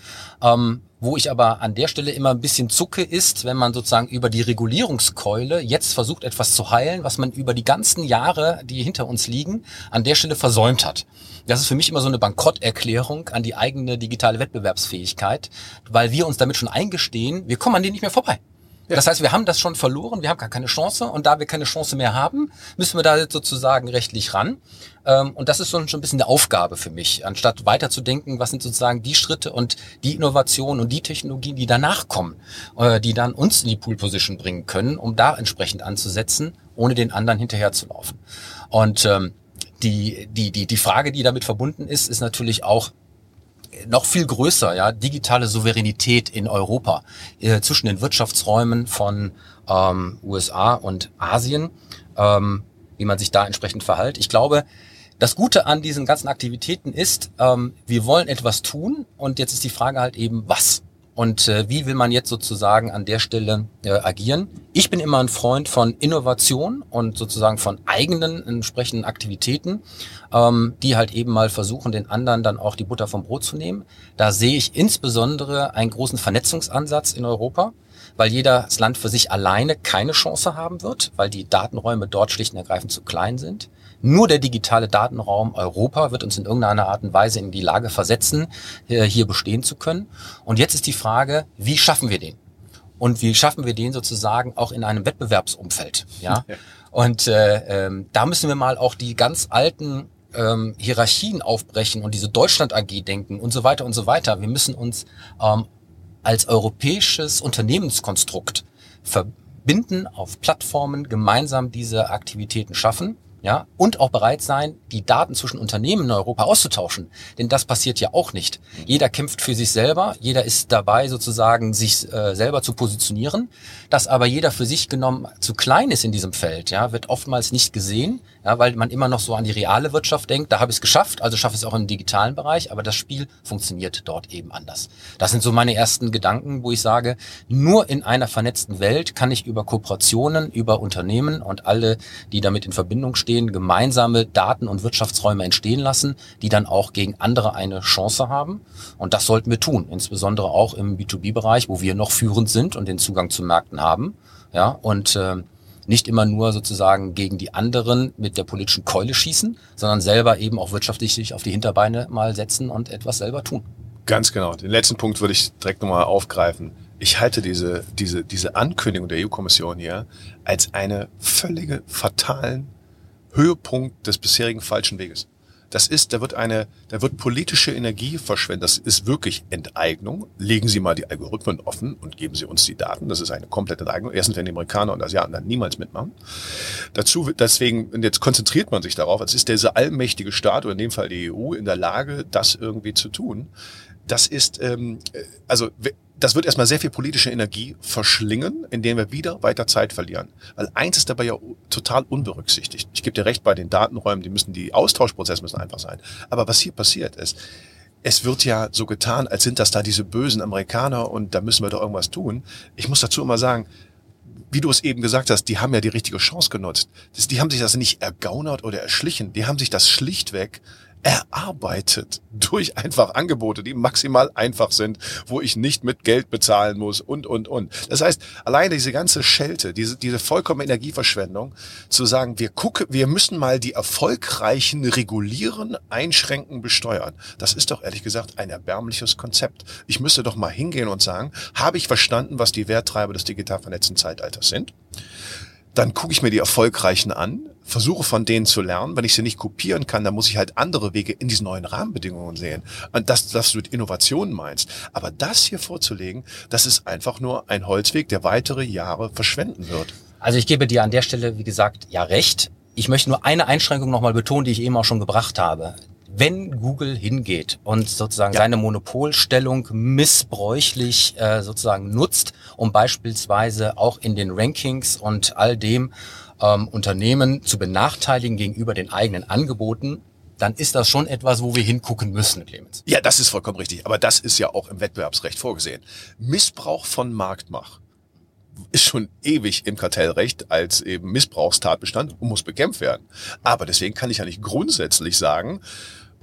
Ähm, wo ich aber an der Stelle immer ein bisschen zucke, ist, wenn man sozusagen über die Regulierungskeule jetzt versucht, etwas zu heilen, was man über die ganzen Jahre, die hinter uns liegen, an der Stelle versäumt hat. Das ist für mich immer so eine Bankrotterklärung an die eigene digitale Wettbewerbsfähigkeit, weil wir uns damit schon eingestehen, wir kommen an denen nicht mehr vorbei. Das heißt, wir haben das schon verloren, wir haben gar keine Chance und da wir keine Chance mehr haben, müssen wir da jetzt sozusagen rechtlich ran. Ähm, Und das ist schon ein bisschen eine Aufgabe für mich, anstatt weiterzudenken, was sind sozusagen die Schritte und die Innovationen und die Technologien, die danach kommen, äh, die dann uns in die Pool Position bringen können, um da entsprechend anzusetzen, ohne den anderen hinterherzulaufen. Und ähm, die, die, die, die Frage, die damit verbunden ist, ist natürlich auch, noch viel größer, ja, digitale Souveränität in Europa äh, zwischen den Wirtschaftsräumen von ähm, USA und Asien, ähm, wie man sich da entsprechend verhält. Ich glaube, das Gute an diesen ganzen Aktivitäten ist, ähm, wir wollen etwas tun und jetzt ist die Frage halt eben, was? Und äh, wie will man jetzt sozusagen an der Stelle äh, agieren? Ich bin immer ein Freund von Innovation und sozusagen von eigenen entsprechenden Aktivitäten, ähm, die halt eben mal versuchen, den anderen dann auch die Butter vom Brot zu nehmen. Da sehe ich insbesondere einen großen Vernetzungsansatz in Europa, weil jedes Land für sich alleine keine Chance haben wird, weil die Datenräume dort schlicht und ergreifend zu klein sind. Nur der digitale Datenraum Europa wird uns in irgendeiner Art und Weise in die Lage versetzen, äh, hier bestehen zu können. Und jetzt ist die Frage, wie schaffen wir den? Und wie schaffen wir den sozusagen auch in einem Wettbewerbsumfeld? Ja. Und äh, ähm, da müssen wir mal auch die ganz alten ähm, Hierarchien aufbrechen und diese Deutschland AG denken und so weiter und so weiter. Wir müssen uns ähm, als europäisches Unternehmenskonstrukt verbinden, auf Plattformen gemeinsam diese Aktivitäten schaffen. Ja, und auch bereit sein, die Daten zwischen Unternehmen in Europa auszutauschen. Denn das passiert ja auch nicht. Jeder kämpft für sich selber, jeder ist dabei, sozusagen sich äh, selber zu positionieren. Dass aber jeder für sich genommen zu klein ist in diesem Feld, ja, wird oftmals nicht gesehen, ja, weil man immer noch so an die reale Wirtschaft denkt, da habe ich es geschafft, also schaffe ich es auch im digitalen Bereich, aber das Spiel funktioniert dort eben anders. Das sind so meine ersten Gedanken, wo ich sage, nur in einer vernetzten Welt kann ich über Kooperationen, über Unternehmen und alle, die damit in Verbindung stehen, gemeinsame Daten- und Wirtschaftsräume entstehen lassen, die dann auch gegen andere eine Chance haben. Und das sollten wir tun, insbesondere auch im B2B-Bereich, wo wir noch führend sind und den Zugang zu Märkten haben. Ja, und äh, nicht immer nur sozusagen gegen die anderen mit der politischen Keule schießen, sondern selber eben auch wirtschaftlich sich auf die Hinterbeine mal setzen und etwas selber tun. Ganz genau. Den letzten Punkt würde ich direkt nochmal aufgreifen. Ich halte diese, diese, diese Ankündigung der EU-Kommission hier als eine völlige fatalen Höhepunkt des bisherigen falschen Weges. Das ist, da wird eine, da wird politische Energie verschwendet. Das ist wirklich Enteignung. Legen Sie mal die Algorithmen offen und geben Sie uns die Daten. Das ist eine komplette Enteignung. Erstens werden die Amerikaner und Asiaten dann niemals mitmachen. Dazu, deswegen, und jetzt konzentriert man sich darauf, als ist dieser allmächtige Staat oder in dem Fall die EU in der Lage, das irgendwie zu tun. Das ist, ähm, äh, also das wird erstmal sehr viel politische Energie verschlingen, indem wir wieder weiter Zeit verlieren. Weil eins ist dabei ja total unberücksichtigt. Ich gebe dir recht, bei den Datenräumen, die müssen, die Austauschprozesse müssen einfach sein. Aber was hier passiert ist, es wird ja so getan, als sind das da diese bösen Amerikaner und da müssen wir doch irgendwas tun. Ich muss dazu immer sagen, wie du es eben gesagt hast, die haben ja die richtige Chance genutzt. die haben sich das nicht ergaunert oder erschlichen, die haben sich das schlichtweg erarbeitet durch einfach Angebote, die maximal einfach sind, wo ich nicht mit Geld bezahlen muss und, und, und. Das heißt, alleine diese ganze Schelte, diese, diese vollkommene Energieverschwendung, zu sagen, wir gucken, wir müssen mal die Erfolgreichen regulieren, einschränken, besteuern. Das ist doch ehrlich gesagt ein erbärmliches Konzept. Ich müsste doch mal hingehen und sagen, habe ich verstanden, was die Werttreiber des digital vernetzten Zeitalters sind? Dann gucke ich mir die Erfolgreichen an, versuche von denen zu lernen. Wenn ich sie nicht kopieren kann, dann muss ich halt andere Wege in diesen neuen Rahmenbedingungen sehen. Und das, das du mit Innovationen meinst. Aber das hier vorzulegen, das ist einfach nur ein Holzweg, der weitere Jahre verschwenden wird. Also ich gebe dir an der Stelle, wie gesagt, ja recht. Ich möchte nur eine Einschränkung nochmal betonen, die ich eben auch schon gebracht habe wenn Google hingeht und sozusagen ja. seine Monopolstellung missbräuchlich äh, sozusagen nutzt, um beispielsweise auch in den Rankings und all dem ähm, Unternehmen zu benachteiligen gegenüber den eigenen Angeboten, dann ist das schon etwas, wo wir hingucken müssen, Clemens. Ja, das ist vollkommen richtig. Aber das ist ja auch im Wettbewerbsrecht vorgesehen. Missbrauch von Marktmach ist schon ewig im Kartellrecht als eben Missbrauchstatbestand und muss bekämpft werden. Aber deswegen kann ich ja nicht grundsätzlich sagen,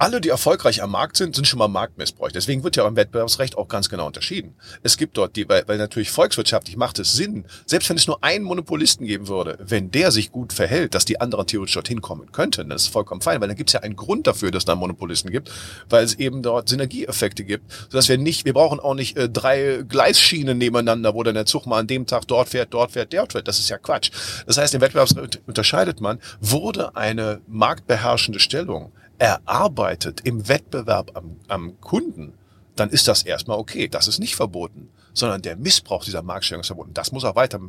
alle, die erfolgreich am Markt sind, sind schon mal Marktmissbräuch. Deswegen wird ja im Wettbewerbsrecht auch ganz genau unterschieden. Es gibt dort die, weil, weil natürlich volkswirtschaftlich macht es Sinn, selbst wenn es nur einen Monopolisten geben würde, wenn der sich gut verhält, dass die anderen theoretisch dorthin kommen könnten, dann ist es vollkommen fein, weil dann gibt es ja einen Grund dafür, dass da Monopolisten gibt, weil es eben dort Synergieeffekte gibt, sodass wir nicht, wir brauchen auch nicht äh, drei Gleisschienen nebeneinander, wo dann der Zug mal an dem Tag dort fährt, dort fährt, dort fährt. Das ist ja Quatsch. Das heißt, im Wettbewerbsrecht unterscheidet man, wurde eine marktbeherrschende Stellung erarbeitet im Wettbewerb am, am Kunden, dann ist das erstmal okay. Das ist nicht verboten, sondern der Missbrauch dieser Marktstellung ist verboten. Das muss auch weiter,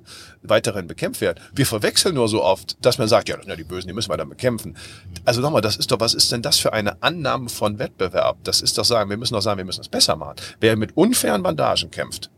weiterhin bekämpft werden. Wir verwechseln nur so oft, dass man sagt, ja, die Bösen, die müssen wir dann bekämpfen. Also nochmal, das ist doch, was ist denn das für eine Annahme von Wettbewerb? Das ist doch sagen, wir müssen doch sagen, wir müssen es besser machen. Wer mit unfairen Bandagen kämpft,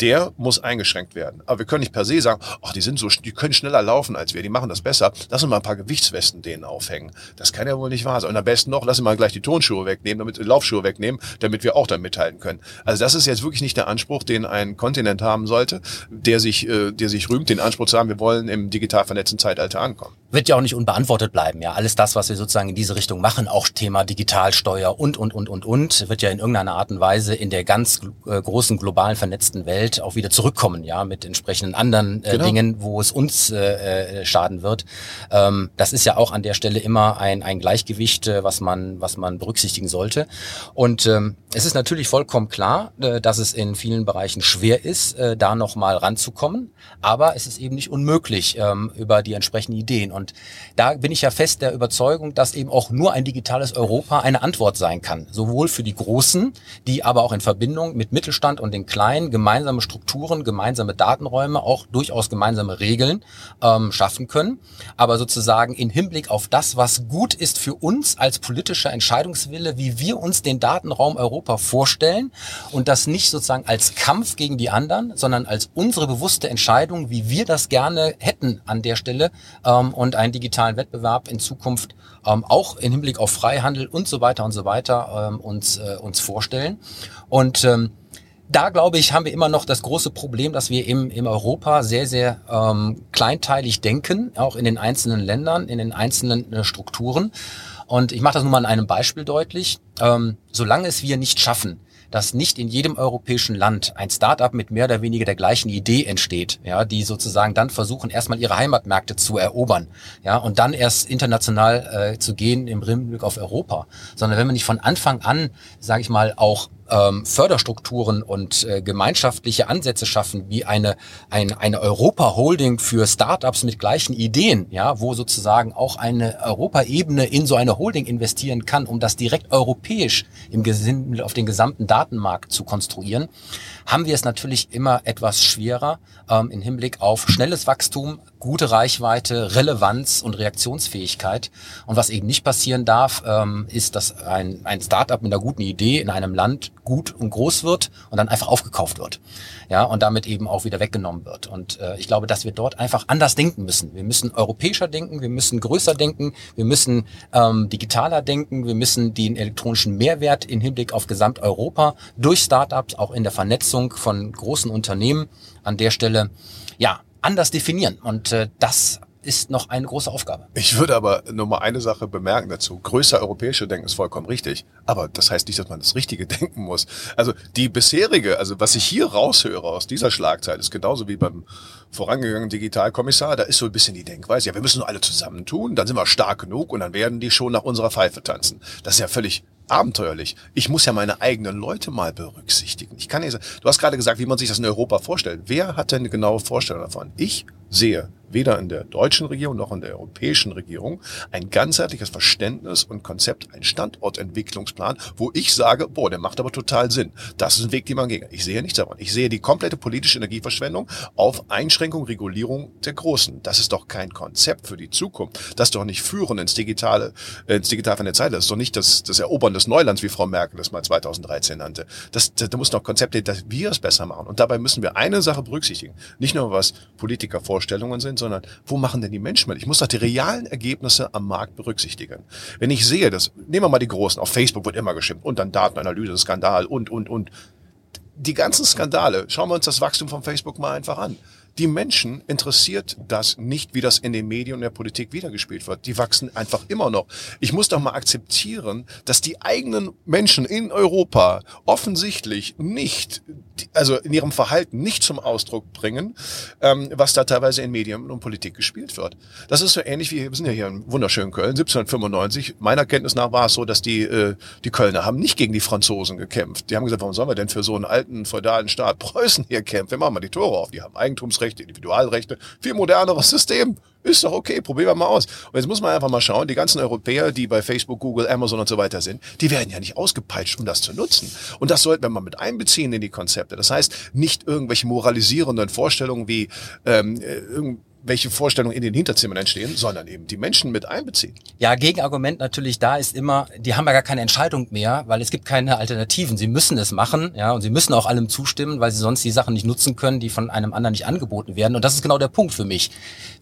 der muss eingeschränkt werden. Aber wir können nicht per se sagen, ach, die sind so, die können schneller laufen als wir, die machen das besser. Lass uns mal ein paar Gewichtswesten denen aufhängen. Das kann ja wohl nicht wahr sein. Und am besten noch, lass uns mal gleich die Tonschuhe wegnehmen, damit Laufschuhe wegnehmen, damit wir auch dann mithalten können. Also das ist jetzt wirklich nicht der Anspruch, den ein Kontinent haben sollte, der sich, äh, der sich rühmt, den Anspruch zu haben, wir wollen im digital vernetzten Zeitalter ankommen. Wird ja auch nicht unbeantwortet bleiben, ja. Alles das, was wir sozusagen in diese Richtung machen, auch Thema Digitalsteuer und, und, und, und, und, wird ja in irgendeiner Art und Weise in der ganz äh, großen globalen vernetzten Welt auch wieder zurückkommen, ja, mit entsprechenden anderen äh, genau. Dingen, wo es uns äh, äh, schaden wird. Ähm, das ist ja auch an der Stelle immer ein, ein Gleichgewicht, äh, was man, was man berücksichtigen sollte. Und ähm, es ist natürlich vollkommen klar, äh, dass es in vielen Bereichen schwer ist, äh, da nochmal ranzukommen. Aber es ist eben nicht unmöglich ähm, über die entsprechenden Ideen. Und da bin ich ja fest der Überzeugung, dass eben auch nur ein digitales Europa eine Antwort sein kann. Sowohl für die Großen, die aber auch in Verbindung mit Mittelstand und den Kleinen gemeinsam gemeinsame Strukturen, gemeinsame Datenräume, auch durchaus gemeinsame Regeln ähm, schaffen können. Aber sozusagen in Hinblick auf das, was gut ist für uns als politischer Entscheidungswille, wie wir uns den Datenraum Europa vorstellen und das nicht sozusagen als Kampf gegen die anderen, sondern als unsere bewusste Entscheidung, wie wir das gerne hätten an der Stelle ähm, und einen digitalen Wettbewerb in Zukunft ähm, auch im Hinblick auf Freihandel und so weiter und so weiter ähm, uns, äh, uns vorstellen. Und ähm, da glaube ich, haben wir immer noch das große Problem, dass wir im, im Europa sehr, sehr ähm, kleinteilig denken, auch in den einzelnen Ländern, in den einzelnen äh, Strukturen. Und ich mache das nur mal an einem Beispiel deutlich. Ähm, solange es wir nicht schaffen, dass nicht in jedem europäischen Land ein Startup mit mehr oder weniger der gleichen Idee entsteht, ja, die sozusagen dann versuchen, erstmal ihre Heimatmärkte zu erobern, ja, und dann erst international äh, zu gehen im Hinblick auf Europa, sondern wenn man nicht von Anfang an, sage ich mal, auch ähm, Förderstrukturen und äh, gemeinschaftliche Ansätze schaffen, wie eine, ein, eine Europa-Holding für Startups mit gleichen Ideen, ja, wo sozusagen auch eine Europaebene in so eine Holding investieren kann, um das direkt europäisch im Gesinn auf den gesamten Datenmarkt zu konstruieren, haben wir es natürlich immer etwas schwerer ähm, im Hinblick auf schnelles Wachstum, gute Reichweite, Relevanz und Reaktionsfähigkeit. Und was eben nicht passieren darf, ähm, ist, dass ein, ein Startup mit einer guten Idee in einem Land gut und groß wird und dann einfach aufgekauft wird. Ja, und damit eben auch wieder weggenommen wird. Und äh, ich glaube, dass wir dort einfach anders denken müssen. Wir müssen europäischer denken, wir müssen größer denken, wir müssen ähm, digitaler denken, wir müssen den elektronischen Mehrwert in Hinblick auf Gesamteuropa durch Startups, auch in der Vernetzung von großen Unternehmen an der Stelle, ja, anders definieren. Und äh, das ist noch eine große Aufgabe. Ich würde aber nur mal eine Sache bemerken dazu. Größer europäische Denken ist vollkommen richtig. Aber das heißt nicht, dass man das Richtige denken muss. Also die bisherige, also was ich hier raushöre aus dieser Schlagzeile, ist genauso wie beim vorangegangenen Digitalkommissar. Da ist so ein bisschen die Denkweise, ja, wir müssen nur alle zusammentun, dann sind wir stark genug und dann werden die schon nach unserer Pfeife tanzen. Das ist ja völlig abenteuerlich. Ich muss ja meine eigenen Leute mal berücksichtigen. Ich kann nicht sagen, du hast gerade gesagt, wie man sich das in Europa vorstellt. Wer hat denn eine genaue Vorstellung davon? Ich sehe weder in der deutschen Regierung noch in der europäischen Regierung ein ganzheitliches Verständnis und Konzept, ein Standortentwicklungsplan, wo ich sage, boah, der macht aber total Sinn. Das ist ein Weg, den man geht. Ich sehe nichts davon. Ich sehe die komplette politische Energieverschwendung auf Einschränkung, Regulierung der Großen. Das ist doch kein Konzept für die Zukunft. Das ist doch nicht führen ins Digitale, äh, ins Digital von der Zeit. Das ist doch nicht das, das Erobern des Neulands, wie Frau Merkel das mal 2013 nannte. Das, da muss noch Konzepte, dass wir es besser machen. Und dabei müssen wir eine Sache berücksichtigen. Nicht nur, was Politiker vorstellen, Vorstellungen sind, sondern wo machen denn die Menschen mit? Ich muss doch die realen Ergebnisse am Markt berücksichtigen. Wenn ich sehe, dass, nehmen wir mal die Großen, auf Facebook wird immer geschimpft und dann Datenanalyse, Skandal und, und, und. Die ganzen Skandale, schauen wir uns das Wachstum von Facebook mal einfach an. Die Menschen interessiert das nicht, wie das in den Medien und der Politik wiedergespielt wird. Die wachsen einfach immer noch. Ich muss doch mal akzeptieren, dass die eigenen Menschen in Europa offensichtlich nicht, also in ihrem Verhalten nicht zum Ausdruck bringen, ähm, was da teilweise in Medien und Politik gespielt wird. Das ist so ähnlich wie, wir sind ja hier in wunderschönen Köln, 1795. Meiner Kenntnis nach war es so, dass die, äh, die Kölner haben nicht gegen die Franzosen gekämpft. Die haben gesagt, warum sollen wir denn für so einen alten feudalen Staat Preußen hier kämpfen? Wir machen mal die Tore auf. Die haben Eigentumsrecht Grundrechte, Individualrechte, viel moderneres System. Ist doch okay, probieren wir mal aus. Und jetzt muss man einfach mal schauen, die ganzen Europäer, die bei Facebook, Google, Amazon und so weiter sind, die werden ja nicht ausgepeitscht, um das zu nutzen. Und das sollten wir mal mit einbeziehen in die Konzepte. Das heißt, nicht irgendwelche moralisierenden Vorstellungen wie ähm, äh, welche Vorstellungen in den Hinterzimmern entstehen, sondern eben die Menschen mit einbeziehen. Ja, Gegenargument natürlich da ist immer, die haben ja gar keine Entscheidung mehr, weil es gibt keine Alternativen. Sie müssen es machen, ja, und sie müssen auch allem zustimmen, weil sie sonst die Sachen nicht nutzen können, die von einem anderen nicht angeboten werden. Und das ist genau der Punkt für mich.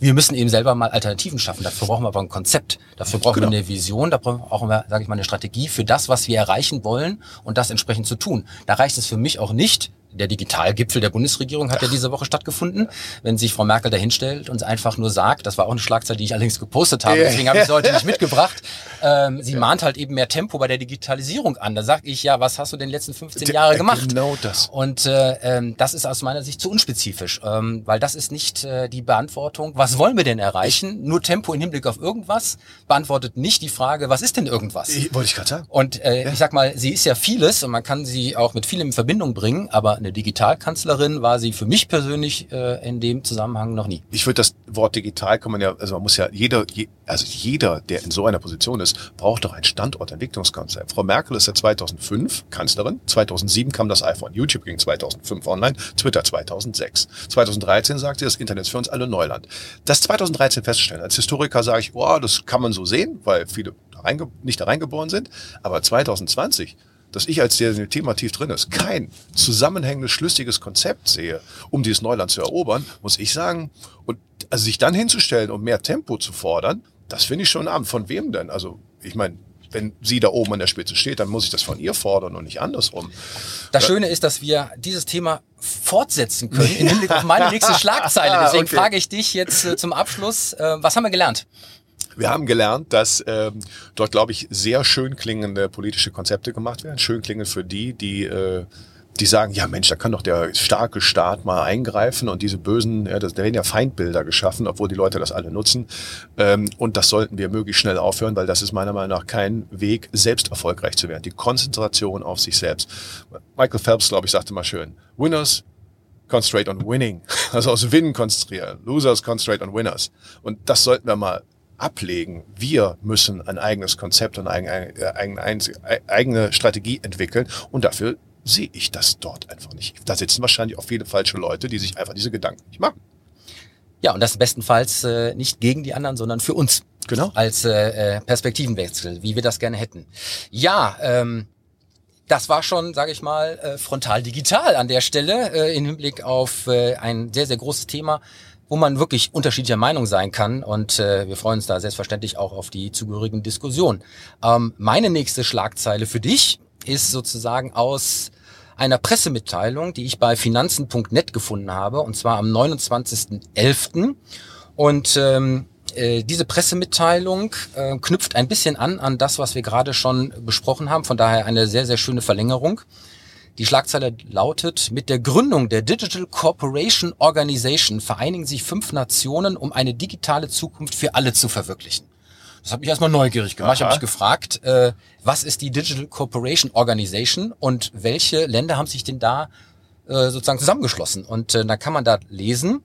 Wir müssen eben selber mal Alternativen schaffen. Dafür brauchen wir aber ein Konzept. Dafür brauchen genau. wir eine Vision, da brauchen wir, sage ich mal, eine Strategie für das, was wir erreichen wollen und das entsprechend zu tun. Da reicht es für mich auch nicht, der Digitalgipfel der Bundesregierung hat ja diese Woche stattgefunden. Wenn sich Frau Merkel dahinstellt und einfach nur sagt, das war auch eine Schlagzeile, die ich allerdings gepostet habe, deswegen habe ich sie heute nicht mitgebracht, ähm, sie mahnt halt eben mehr Tempo bei der Digitalisierung an. Da sage ich, ja, was hast du denn die letzten 15 Jahre äh, gemacht? Genau das. Und äh, ähm, das ist aus meiner Sicht zu unspezifisch, ähm, weil das ist nicht äh, die Beantwortung, was wollen wir denn erreichen? Nur Tempo im Hinblick auf irgendwas beantwortet nicht die Frage, was ist denn irgendwas? Ich, wollte ich gerade sagen. Und äh, ja. ich sag mal, sie ist ja vieles und man kann sie auch mit vielem in Verbindung bringen, aber eine Digitalkanzlerin war sie für mich persönlich äh, in dem Zusammenhang noch nie. Ich würde das Wort digital kann man ja, also man muss ja jeder, je, also jeder, der in so einer Position ist, braucht doch ein Standortentwicklungskonzept. Frau Merkel ist ja 2005 Kanzlerin, 2007 kam das iPhone, YouTube ging 2005 online, Twitter 2006. 2013 sagte sie, das Internet ist für uns alle Neuland. Das 2013 feststellen, als Historiker sage ich, oh, das kann man so sehen, weil viele da nicht da reingeboren sind, aber 2020 dass ich als der in dem Thema tief drin ist, kein zusammenhängendes, schlüssiges Konzept sehe, um dieses Neuland zu erobern, muss ich sagen, und also sich dann hinzustellen und mehr Tempo zu fordern, das finde ich schon abend. Von wem denn? Also, ich meine, wenn sie da oben an der Spitze steht, dann muss ich das von ihr fordern und nicht andersrum. Das Schöne ist, dass wir dieses Thema fortsetzen können in Hinblick auf meine nächste Schlagzeile. Deswegen okay. frage ich dich jetzt äh, zum Abschluss, äh, was haben wir gelernt? Wir haben gelernt, dass ähm, dort, glaube ich, sehr schön klingende politische Konzepte gemacht werden. Schön klingend für die, die äh, die sagen, ja Mensch, da kann doch der starke Staat mal eingreifen und diese bösen, ja, das, da werden ja Feindbilder geschaffen, obwohl die Leute das alle nutzen. Ähm, und das sollten wir möglichst schnell aufhören, weil das ist meiner Meinung nach kein Weg, selbst erfolgreich zu werden. Die Konzentration auf sich selbst. Michael Phelps, glaube ich, sagte mal schön, Winners concentrate on winning. Also aus Winnen konzentrieren. Losers concentrate on winners. Und das sollten wir mal ablegen. Wir müssen ein eigenes Konzept und eine eigene, eigene Strategie entwickeln und dafür sehe ich das dort einfach nicht. Da sitzen wahrscheinlich auch viele falsche Leute, die sich einfach diese Gedanken nicht machen. Ja, und das bestenfalls äh, nicht gegen die anderen, sondern für uns. Genau. Als äh, äh, Perspektivenwechsel, wie wir das gerne hätten. Ja, ähm, das war schon, sage ich mal, äh, frontal digital an der Stelle äh, im Hinblick auf äh, ein sehr, sehr großes Thema, wo man wirklich unterschiedlicher Meinung sein kann. Und äh, wir freuen uns da selbstverständlich auch auf die zugehörigen Diskussionen. Ähm, meine nächste Schlagzeile für dich ist sozusagen aus einer Pressemitteilung, die ich bei finanzen.net gefunden habe, und zwar am 29.11. Und ähm, äh, diese Pressemitteilung äh, knüpft ein bisschen an an das, was wir gerade schon besprochen haben. Von daher eine sehr, sehr schöne Verlängerung. Die Schlagzeile lautet, mit der Gründung der Digital Corporation Organization vereinigen sich fünf Nationen, um eine digitale Zukunft für alle zu verwirklichen. Das hat mich erstmal neugierig gemacht. Aha. Ich habe mich gefragt, äh, was ist die Digital Corporation Organization und welche Länder haben sich denn da äh, sozusagen zusammengeschlossen? Und äh, da kann man da lesen,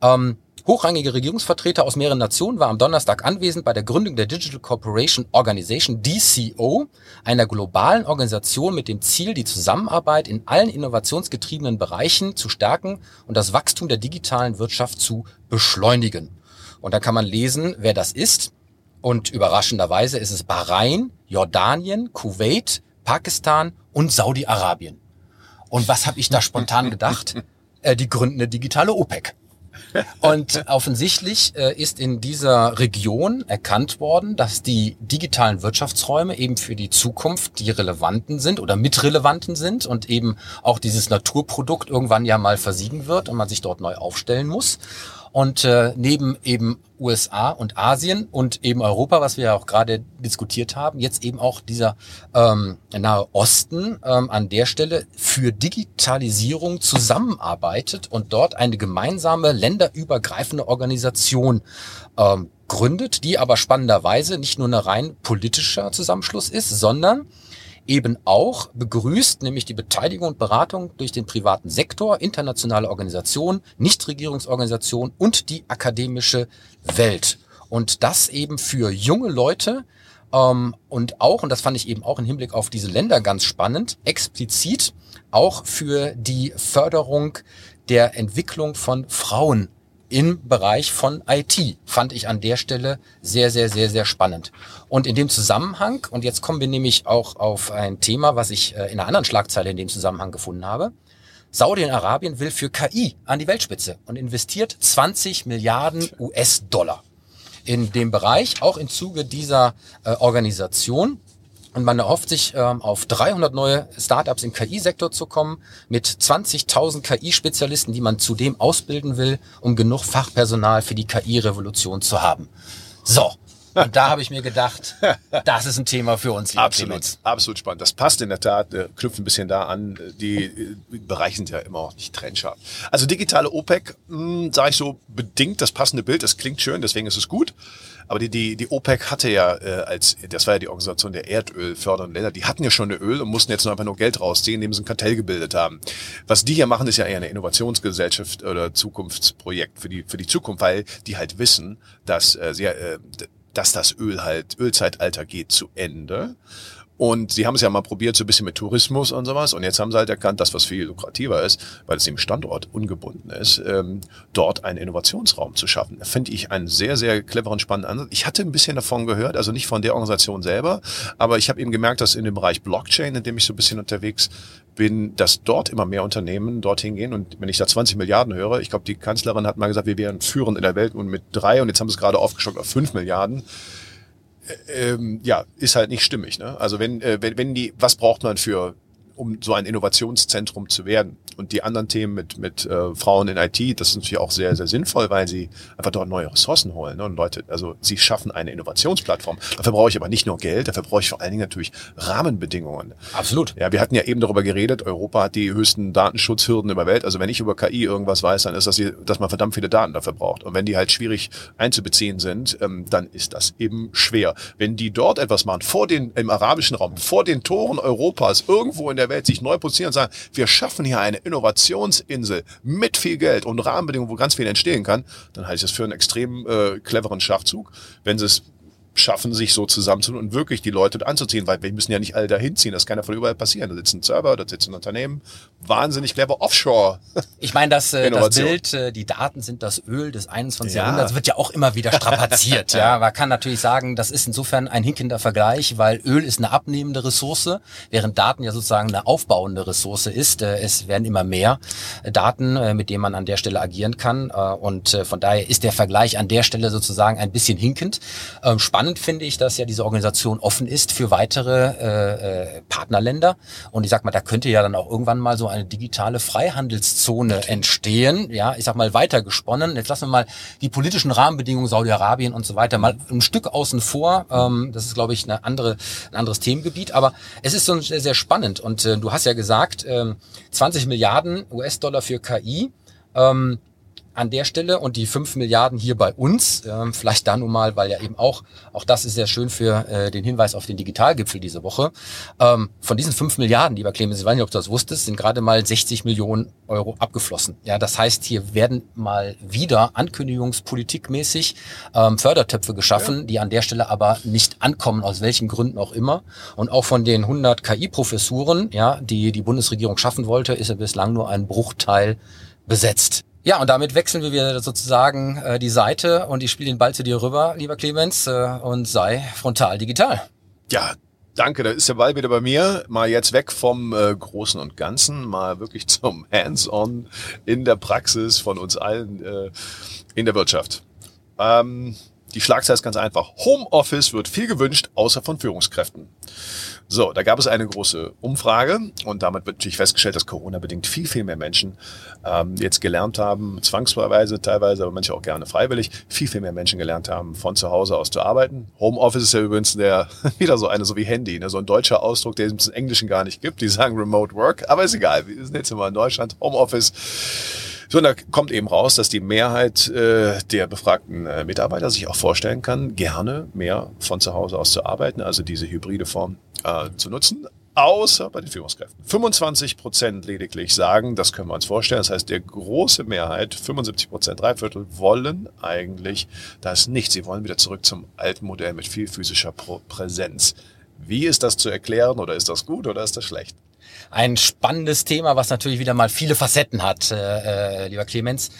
ähm, Hochrangige Regierungsvertreter aus mehreren Nationen war am Donnerstag anwesend bei der Gründung der Digital Corporation Organization DCO, einer globalen Organisation mit dem Ziel, die Zusammenarbeit in allen innovationsgetriebenen Bereichen zu stärken und das Wachstum der digitalen Wirtschaft zu beschleunigen. Und da kann man lesen, wer das ist. Und überraschenderweise ist es Bahrain, Jordanien, Kuwait, Pakistan und Saudi-Arabien. Und was habe ich da spontan gedacht? Äh, die gründen eine digitale OPEC. Und offensichtlich äh, ist in dieser Region erkannt worden, dass die digitalen Wirtschaftsräume eben für die Zukunft die relevanten sind oder mitrelevanten sind und eben auch dieses Naturprodukt irgendwann ja mal versiegen wird und man sich dort neu aufstellen muss. Und äh, neben eben USA und Asien und eben Europa, was wir ja auch gerade diskutiert haben, jetzt eben auch dieser ähm, Nahe Osten ähm, an der Stelle für Digitalisierung zusammenarbeitet und dort eine gemeinsame länderübergreifende Organisation ähm, gründet, die aber spannenderweise nicht nur ein rein politischer Zusammenschluss ist, sondern eben auch begrüßt, nämlich die Beteiligung und Beratung durch den privaten Sektor, internationale Organisationen, Nichtregierungsorganisationen und die akademische Welt. Und das eben für junge Leute ähm, und auch, und das fand ich eben auch im Hinblick auf diese Länder ganz spannend, explizit auch für die Förderung der Entwicklung von Frauen im Bereich von IT. Fand ich an der Stelle sehr, sehr, sehr, sehr spannend. Und in dem Zusammenhang, und jetzt kommen wir nämlich auch auf ein Thema, was ich äh, in einer anderen Schlagzeile in dem Zusammenhang gefunden habe. Saudi-Arabien will für KI an die Weltspitze und investiert 20 Milliarden US-Dollar in dem Bereich, auch im Zuge dieser äh, Organisation. Und man erhofft sich ähm, auf 300 neue Startups im KI-Sektor zu kommen, mit 20.000 KI-Spezialisten, die man zudem ausbilden will, um genug Fachpersonal für die KI-Revolution zu haben. So, und da habe ich mir gedacht, das ist ein Thema für uns. Absolut, Clemens. absolut spannend. Das passt in der Tat, äh, knüpft ein bisschen da an. Die äh, Bereiche sind ja immer auch nicht trennscharf. Also digitale OPEC, hm, sage ich so bedingt das passende Bild. Das klingt schön, deswegen ist es gut. Aber die, die, die OPEC hatte ja äh, als, das war ja die Organisation der Erdöl fördernden Länder, die hatten ja schon eine Öl und mussten jetzt nur einfach nur Geld rausziehen, indem sie ein Kartell gebildet haben. Was die hier machen, ist ja eher eine Innovationsgesellschaft oder Zukunftsprojekt für die, für die Zukunft, weil die halt wissen, dass äh, sie, äh, dass das Öl halt, Ölzeitalter geht zu Ende. Und sie haben es ja mal probiert, so ein bisschen mit Tourismus und sowas. Und jetzt haben sie halt erkannt, dass was viel lukrativer ist, weil es im Standort ungebunden ist, ähm, dort einen Innovationsraum zu schaffen. Finde ich einen sehr, sehr cleveren, spannenden Ansatz. Ich hatte ein bisschen davon gehört, also nicht von der Organisation selber, aber ich habe eben gemerkt, dass in dem Bereich Blockchain, in dem ich so ein bisschen unterwegs bin, dass dort immer mehr Unternehmen dorthin gehen. Und wenn ich da 20 Milliarden höre, ich glaube, die Kanzlerin hat mal gesagt, wir wären führend in der Welt und mit drei und jetzt haben sie es gerade aufgestockt auf fünf Milliarden. Äh, ähm, ja, ist halt nicht stimmig. Ne? Also wenn, äh, wenn, wenn die, was braucht man für um so ein Innovationszentrum zu werden. Und die anderen Themen mit, mit äh, Frauen in IT, das ist natürlich auch sehr, sehr sinnvoll, weil sie einfach dort neue Ressourcen holen. Ne? Und Leute, also sie schaffen eine Innovationsplattform. Dafür brauche ich aber nicht nur Geld, dafür brauche ich vor allen Dingen natürlich Rahmenbedingungen. Absolut. Ja, wir hatten ja eben darüber geredet, Europa hat die höchsten Datenschutzhürden der Welt. Also wenn ich über KI irgendwas weiß, dann ist das, dass man verdammt viele Daten dafür braucht. Und wenn die halt schwierig einzubeziehen sind, ähm, dann ist das eben schwer. Wenn die dort etwas machen, vor den, im arabischen Raum, vor den Toren Europas, irgendwo in der Welt sich neu positionieren und sagen, wir schaffen hier eine Innovationsinsel mit viel Geld und Rahmenbedingungen, wo ganz viel entstehen kann, dann halte ich das für einen extrem äh, cleveren Schachzug. Wenn sie es schaffen, sich so zusammenzutun und wirklich die Leute anzuziehen, weil wir müssen ja nicht alle dahin ziehen. Das kann ja von überall passieren. Da sitzen Server, da sitzen Unternehmen. Wahnsinnig clever Offshore. Ich meine, das, äh, das Bild, äh, die Daten sind das Öl des 21. Ja. Jahrhunderts, wird ja auch immer wieder strapaziert. ja, man kann natürlich sagen, das ist insofern ein hinkender Vergleich, weil Öl ist eine abnehmende Ressource, während Daten ja sozusagen eine aufbauende Ressource ist. Äh, es werden immer mehr Daten, mit denen man an der Stelle agieren kann. Und von daher ist der Vergleich an der Stelle sozusagen ein bisschen hinkend. Ähm, spannend finde ich, dass ja diese Organisation offen ist für weitere äh, äh, Partnerländer. Und ich sag mal, da könnte ja dann auch irgendwann mal so eine digitale Freihandelszone entstehen. Ja, ich sag mal weitergesponnen. Jetzt lassen wir mal die politischen Rahmenbedingungen Saudi-Arabien und so weiter mal ein Stück außen vor. Ähm, das ist, glaube ich, eine andere, ein anderes Themengebiet. Aber es ist so sehr, sehr spannend. Und äh, du hast ja gesagt, äh, 20 Milliarden US-Dollar für KI. Ähm, an der Stelle und die fünf Milliarden hier bei uns, ähm, vielleicht da nun mal, weil ja eben auch, auch das ist sehr schön für äh, den Hinweis auf den Digitalgipfel diese Woche, ähm, von diesen fünf Milliarden, lieber Clemens, ich weiß nicht, ob du das wusstest, sind gerade mal 60 Millionen Euro abgeflossen. Ja, das heißt, hier werden mal wieder ankündigungspolitikmäßig ähm, Fördertöpfe geschaffen, ja. die an der Stelle aber nicht ankommen, aus welchen Gründen auch immer. Und auch von den 100 KI-Professuren, ja, die die Bundesregierung schaffen wollte, ist ja bislang nur ein Bruchteil besetzt. Ja, und damit wechseln wir wieder sozusagen äh, die Seite und ich spiele den Ball zu dir rüber, lieber Clemens, äh, und sei frontal digital. Ja, danke, da ist der Ball wieder bei mir. Mal jetzt weg vom äh, Großen und Ganzen, mal wirklich zum Hands-on in der Praxis von uns allen äh, in der Wirtschaft. Ähm, die Schlagzeile ist ganz einfach. Homeoffice wird viel gewünscht, außer von Führungskräften. So, da gab es eine große Umfrage und damit wird natürlich festgestellt, dass Corona bedingt viel, viel mehr Menschen ähm, jetzt gelernt haben, zwangsweise teilweise, aber manche auch gerne freiwillig, viel, viel mehr Menschen gelernt haben, von zu Hause aus zu arbeiten. Homeoffice ist ja übrigens der, wieder so eine, so wie Handy, ne, so ein deutscher Ausdruck, der es im Englischen gar nicht gibt. Die sagen Remote Work, aber ist egal. Wir sind jetzt immer in Deutschland. Homeoffice so, und da kommt eben raus, dass die Mehrheit äh, der befragten äh, Mitarbeiter sich auch vorstellen kann, gerne mehr von zu Hause aus zu arbeiten, also diese hybride Form äh, zu nutzen. Außer bei den Führungskräften. 25 Prozent lediglich sagen, das können wir uns vorstellen. Das heißt, der große Mehrheit, 75 Prozent, drei Viertel, wollen eigentlich das nicht. Sie wollen wieder zurück zum alten Modell mit viel physischer Präsenz. Wie ist das zu erklären oder ist das gut oder ist das schlecht? Ein spannendes Thema, was natürlich wieder mal viele Facetten hat, äh, äh, lieber Clemens.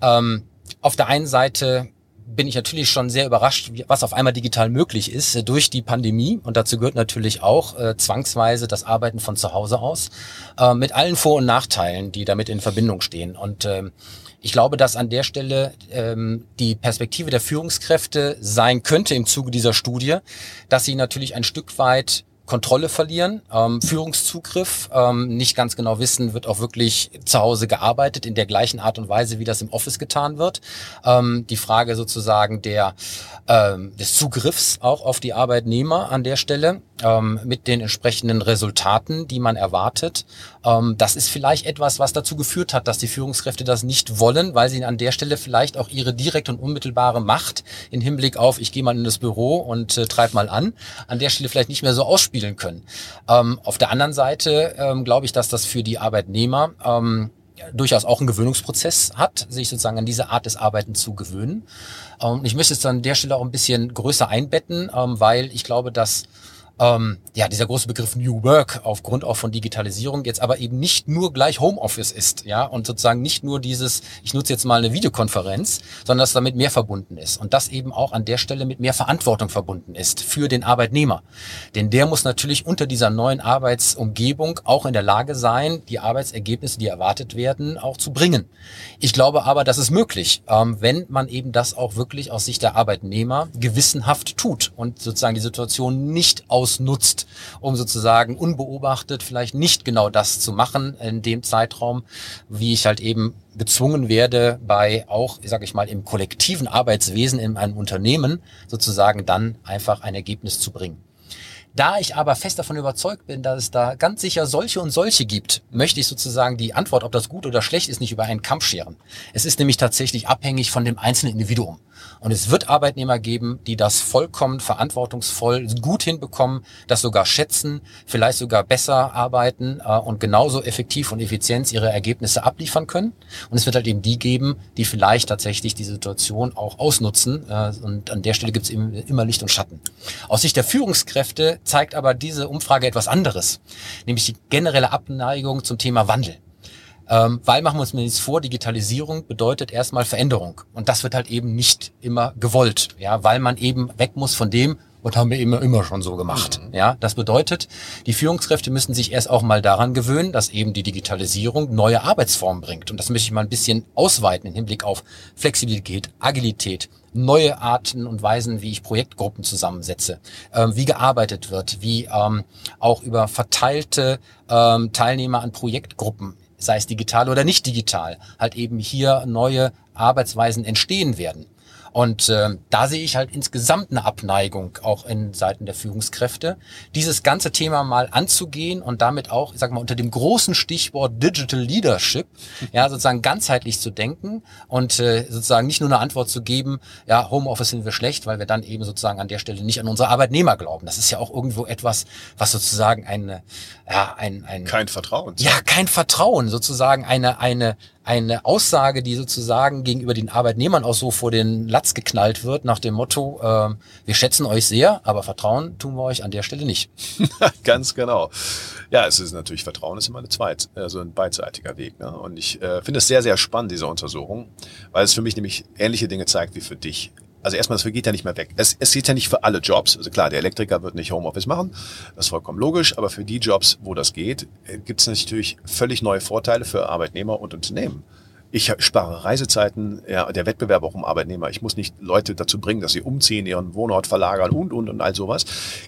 Ähm, auf der einen Seite bin ich natürlich schon sehr überrascht, was auf einmal digital möglich ist äh, durch die Pandemie. Und dazu gehört natürlich auch äh, zwangsweise das Arbeiten von zu Hause aus, äh, mit allen Vor- und Nachteilen, die damit in Verbindung stehen. Und ähm, ich glaube, dass an der Stelle ähm, die Perspektive der Führungskräfte sein könnte im Zuge dieser Studie, dass sie natürlich ein Stück weit Kontrolle verlieren, ähm, Führungszugriff, ähm, nicht ganz genau wissen, wird auch wirklich zu Hause gearbeitet in der gleichen Art und Weise, wie das im Office getan wird. Ähm, die Frage sozusagen der ähm, des Zugriffs auch auf die Arbeitnehmer an der Stelle ähm, mit den entsprechenden Resultaten, die man erwartet. Ähm, das ist vielleicht etwas, was dazu geführt hat, dass die Führungskräfte das nicht wollen, weil sie an der Stelle vielleicht auch ihre direkte und unmittelbare Macht in Hinblick auf, ich gehe mal in das Büro und äh, treibe mal an, an der Stelle vielleicht nicht mehr so ausspielen können. Ähm, auf der anderen Seite ähm, glaube ich, dass das für die Arbeitnehmer ähm, durchaus auch einen Gewöhnungsprozess hat, sich sozusagen an diese Art des Arbeiten zu gewöhnen. Ähm, ich möchte es an der Stelle auch ein bisschen größer einbetten, ähm, weil ich glaube, dass ähm, ja, dieser große Begriff New Work aufgrund auch von Digitalisierung jetzt aber eben nicht nur gleich Homeoffice ist, ja, und sozusagen nicht nur dieses, ich nutze jetzt mal eine Videokonferenz, sondern dass damit mehr verbunden ist und das eben auch an der Stelle mit mehr Verantwortung verbunden ist für den Arbeitnehmer. Denn der muss natürlich unter dieser neuen Arbeitsumgebung auch in der Lage sein, die Arbeitsergebnisse, die erwartet werden, auch zu bringen. Ich glaube aber, das ist möglich, ähm, wenn man eben das auch wirklich aus Sicht der Arbeitnehmer gewissenhaft tut und sozusagen die Situation nicht aus ausnutzt, um sozusagen unbeobachtet vielleicht nicht genau das zu machen in dem Zeitraum, wie ich halt eben gezwungen werde, bei auch, sage ich mal, im kollektiven Arbeitswesen in einem Unternehmen sozusagen dann einfach ein Ergebnis zu bringen. Da ich aber fest davon überzeugt bin, dass es da ganz sicher solche und solche gibt, möchte ich sozusagen die Antwort, ob das gut oder schlecht ist, nicht über einen Kampf scheren. Es ist nämlich tatsächlich abhängig von dem einzelnen Individuum. Und es wird Arbeitnehmer geben, die das vollkommen verantwortungsvoll gut hinbekommen, das sogar schätzen, vielleicht sogar besser arbeiten äh, und genauso effektiv und effizient ihre Ergebnisse abliefern können. Und es wird halt eben die geben, die vielleicht tatsächlich die Situation auch ausnutzen. Äh, und an der Stelle gibt es eben immer Licht und Schatten. Aus Sicht der Führungskräfte zeigt aber diese Umfrage etwas anderes, nämlich die generelle Abneigung zum Thema Wandel. Ähm, weil machen wir uns nichts vor, Digitalisierung bedeutet erstmal Veränderung. Und das wird halt eben nicht immer gewollt, ja, weil man eben weg muss von dem, was haben wir immer, immer schon so gemacht. Mhm. Ja, das bedeutet, die Führungskräfte müssen sich erst auch mal daran gewöhnen, dass eben die Digitalisierung neue Arbeitsformen bringt. Und das möchte ich mal ein bisschen ausweiten im Hinblick auf Flexibilität, Agilität, neue Arten und Weisen, wie ich Projektgruppen zusammensetze, ähm, wie gearbeitet wird, wie ähm, auch über verteilte ähm, Teilnehmer an Projektgruppen sei es digital oder nicht digital, halt eben hier neue Arbeitsweisen entstehen werden. Und äh, da sehe ich halt insgesamt eine Abneigung auch in Seiten der Führungskräfte, dieses ganze Thema mal anzugehen und damit auch, ich sag mal, unter dem großen Stichwort Digital Leadership, ja, sozusagen ganzheitlich zu denken und äh, sozusagen nicht nur eine Antwort zu geben, ja, Homeoffice sind wir schlecht, weil wir dann eben sozusagen an der Stelle nicht an unsere Arbeitnehmer glauben. Das ist ja auch irgendwo etwas, was sozusagen eine, ja, ein, ein kein Vertrauen. Ja, kein Vertrauen, sozusagen eine, eine, eine Aussage, die sozusagen gegenüber den Arbeitnehmern auch so vor den Latz geknallt wird, nach dem Motto, äh, wir schätzen euch sehr, aber Vertrauen tun wir euch an der Stelle nicht. Ganz genau. Ja, es ist natürlich, Vertrauen ist immer eine zweit, also ein beidseitiger Weg. Ne? Und ich äh, finde es sehr, sehr spannend, diese Untersuchung, weil es für mich nämlich ähnliche Dinge zeigt wie für dich also erstmal, das geht ja nicht mehr weg. Es, es geht ja nicht für alle Jobs. Also klar, der Elektriker wird nicht Homeoffice machen, das ist vollkommen logisch, aber für die Jobs, wo das geht, äh, gibt es natürlich völlig neue Vorteile für Arbeitnehmer und Unternehmen. Ich spare Reisezeiten, ja, der Wettbewerb auch um Arbeitnehmer. Ich muss nicht Leute dazu bringen, dass sie umziehen, ihren Wohnort verlagern und, und, und all sowas.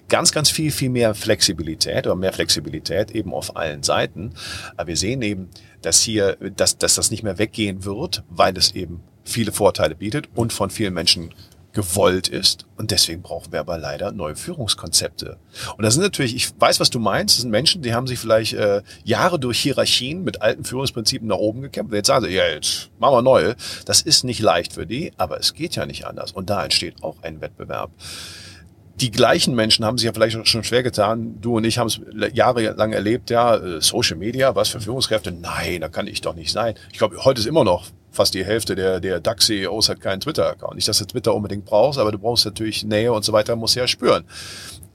Ganz, ganz viel, viel mehr Flexibilität oder mehr Flexibilität eben auf allen Seiten. Aber wir sehen eben, dass hier, dass, dass das nicht mehr weggehen wird, weil es eben viele Vorteile bietet und von vielen Menschen gewollt ist. Und deswegen brauchen wir aber leider neue Führungskonzepte. Und das sind natürlich, ich weiß, was du meinst, das sind Menschen, die haben sich vielleicht äh, Jahre durch Hierarchien mit alten Führungsprinzipien nach oben gekämpft. Jetzt sagen sie, ja, jetzt machen wir neue. Das ist nicht leicht für die, aber es geht ja nicht anders. Und da entsteht auch ein Wettbewerb die gleichen Menschen haben sich ja vielleicht schon schwer getan. Du und ich haben es jahrelang erlebt, ja, äh, Social Media, was für Führungskräfte? Nein, da kann ich doch nicht sein. Ich glaube, heute ist immer noch fast die Hälfte der, der DAX-CEOs hat keinen Twitter-Account. Nicht, dass du Twitter unbedingt brauchst, aber du brauchst natürlich Nähe und so weiter, musst ja spüren.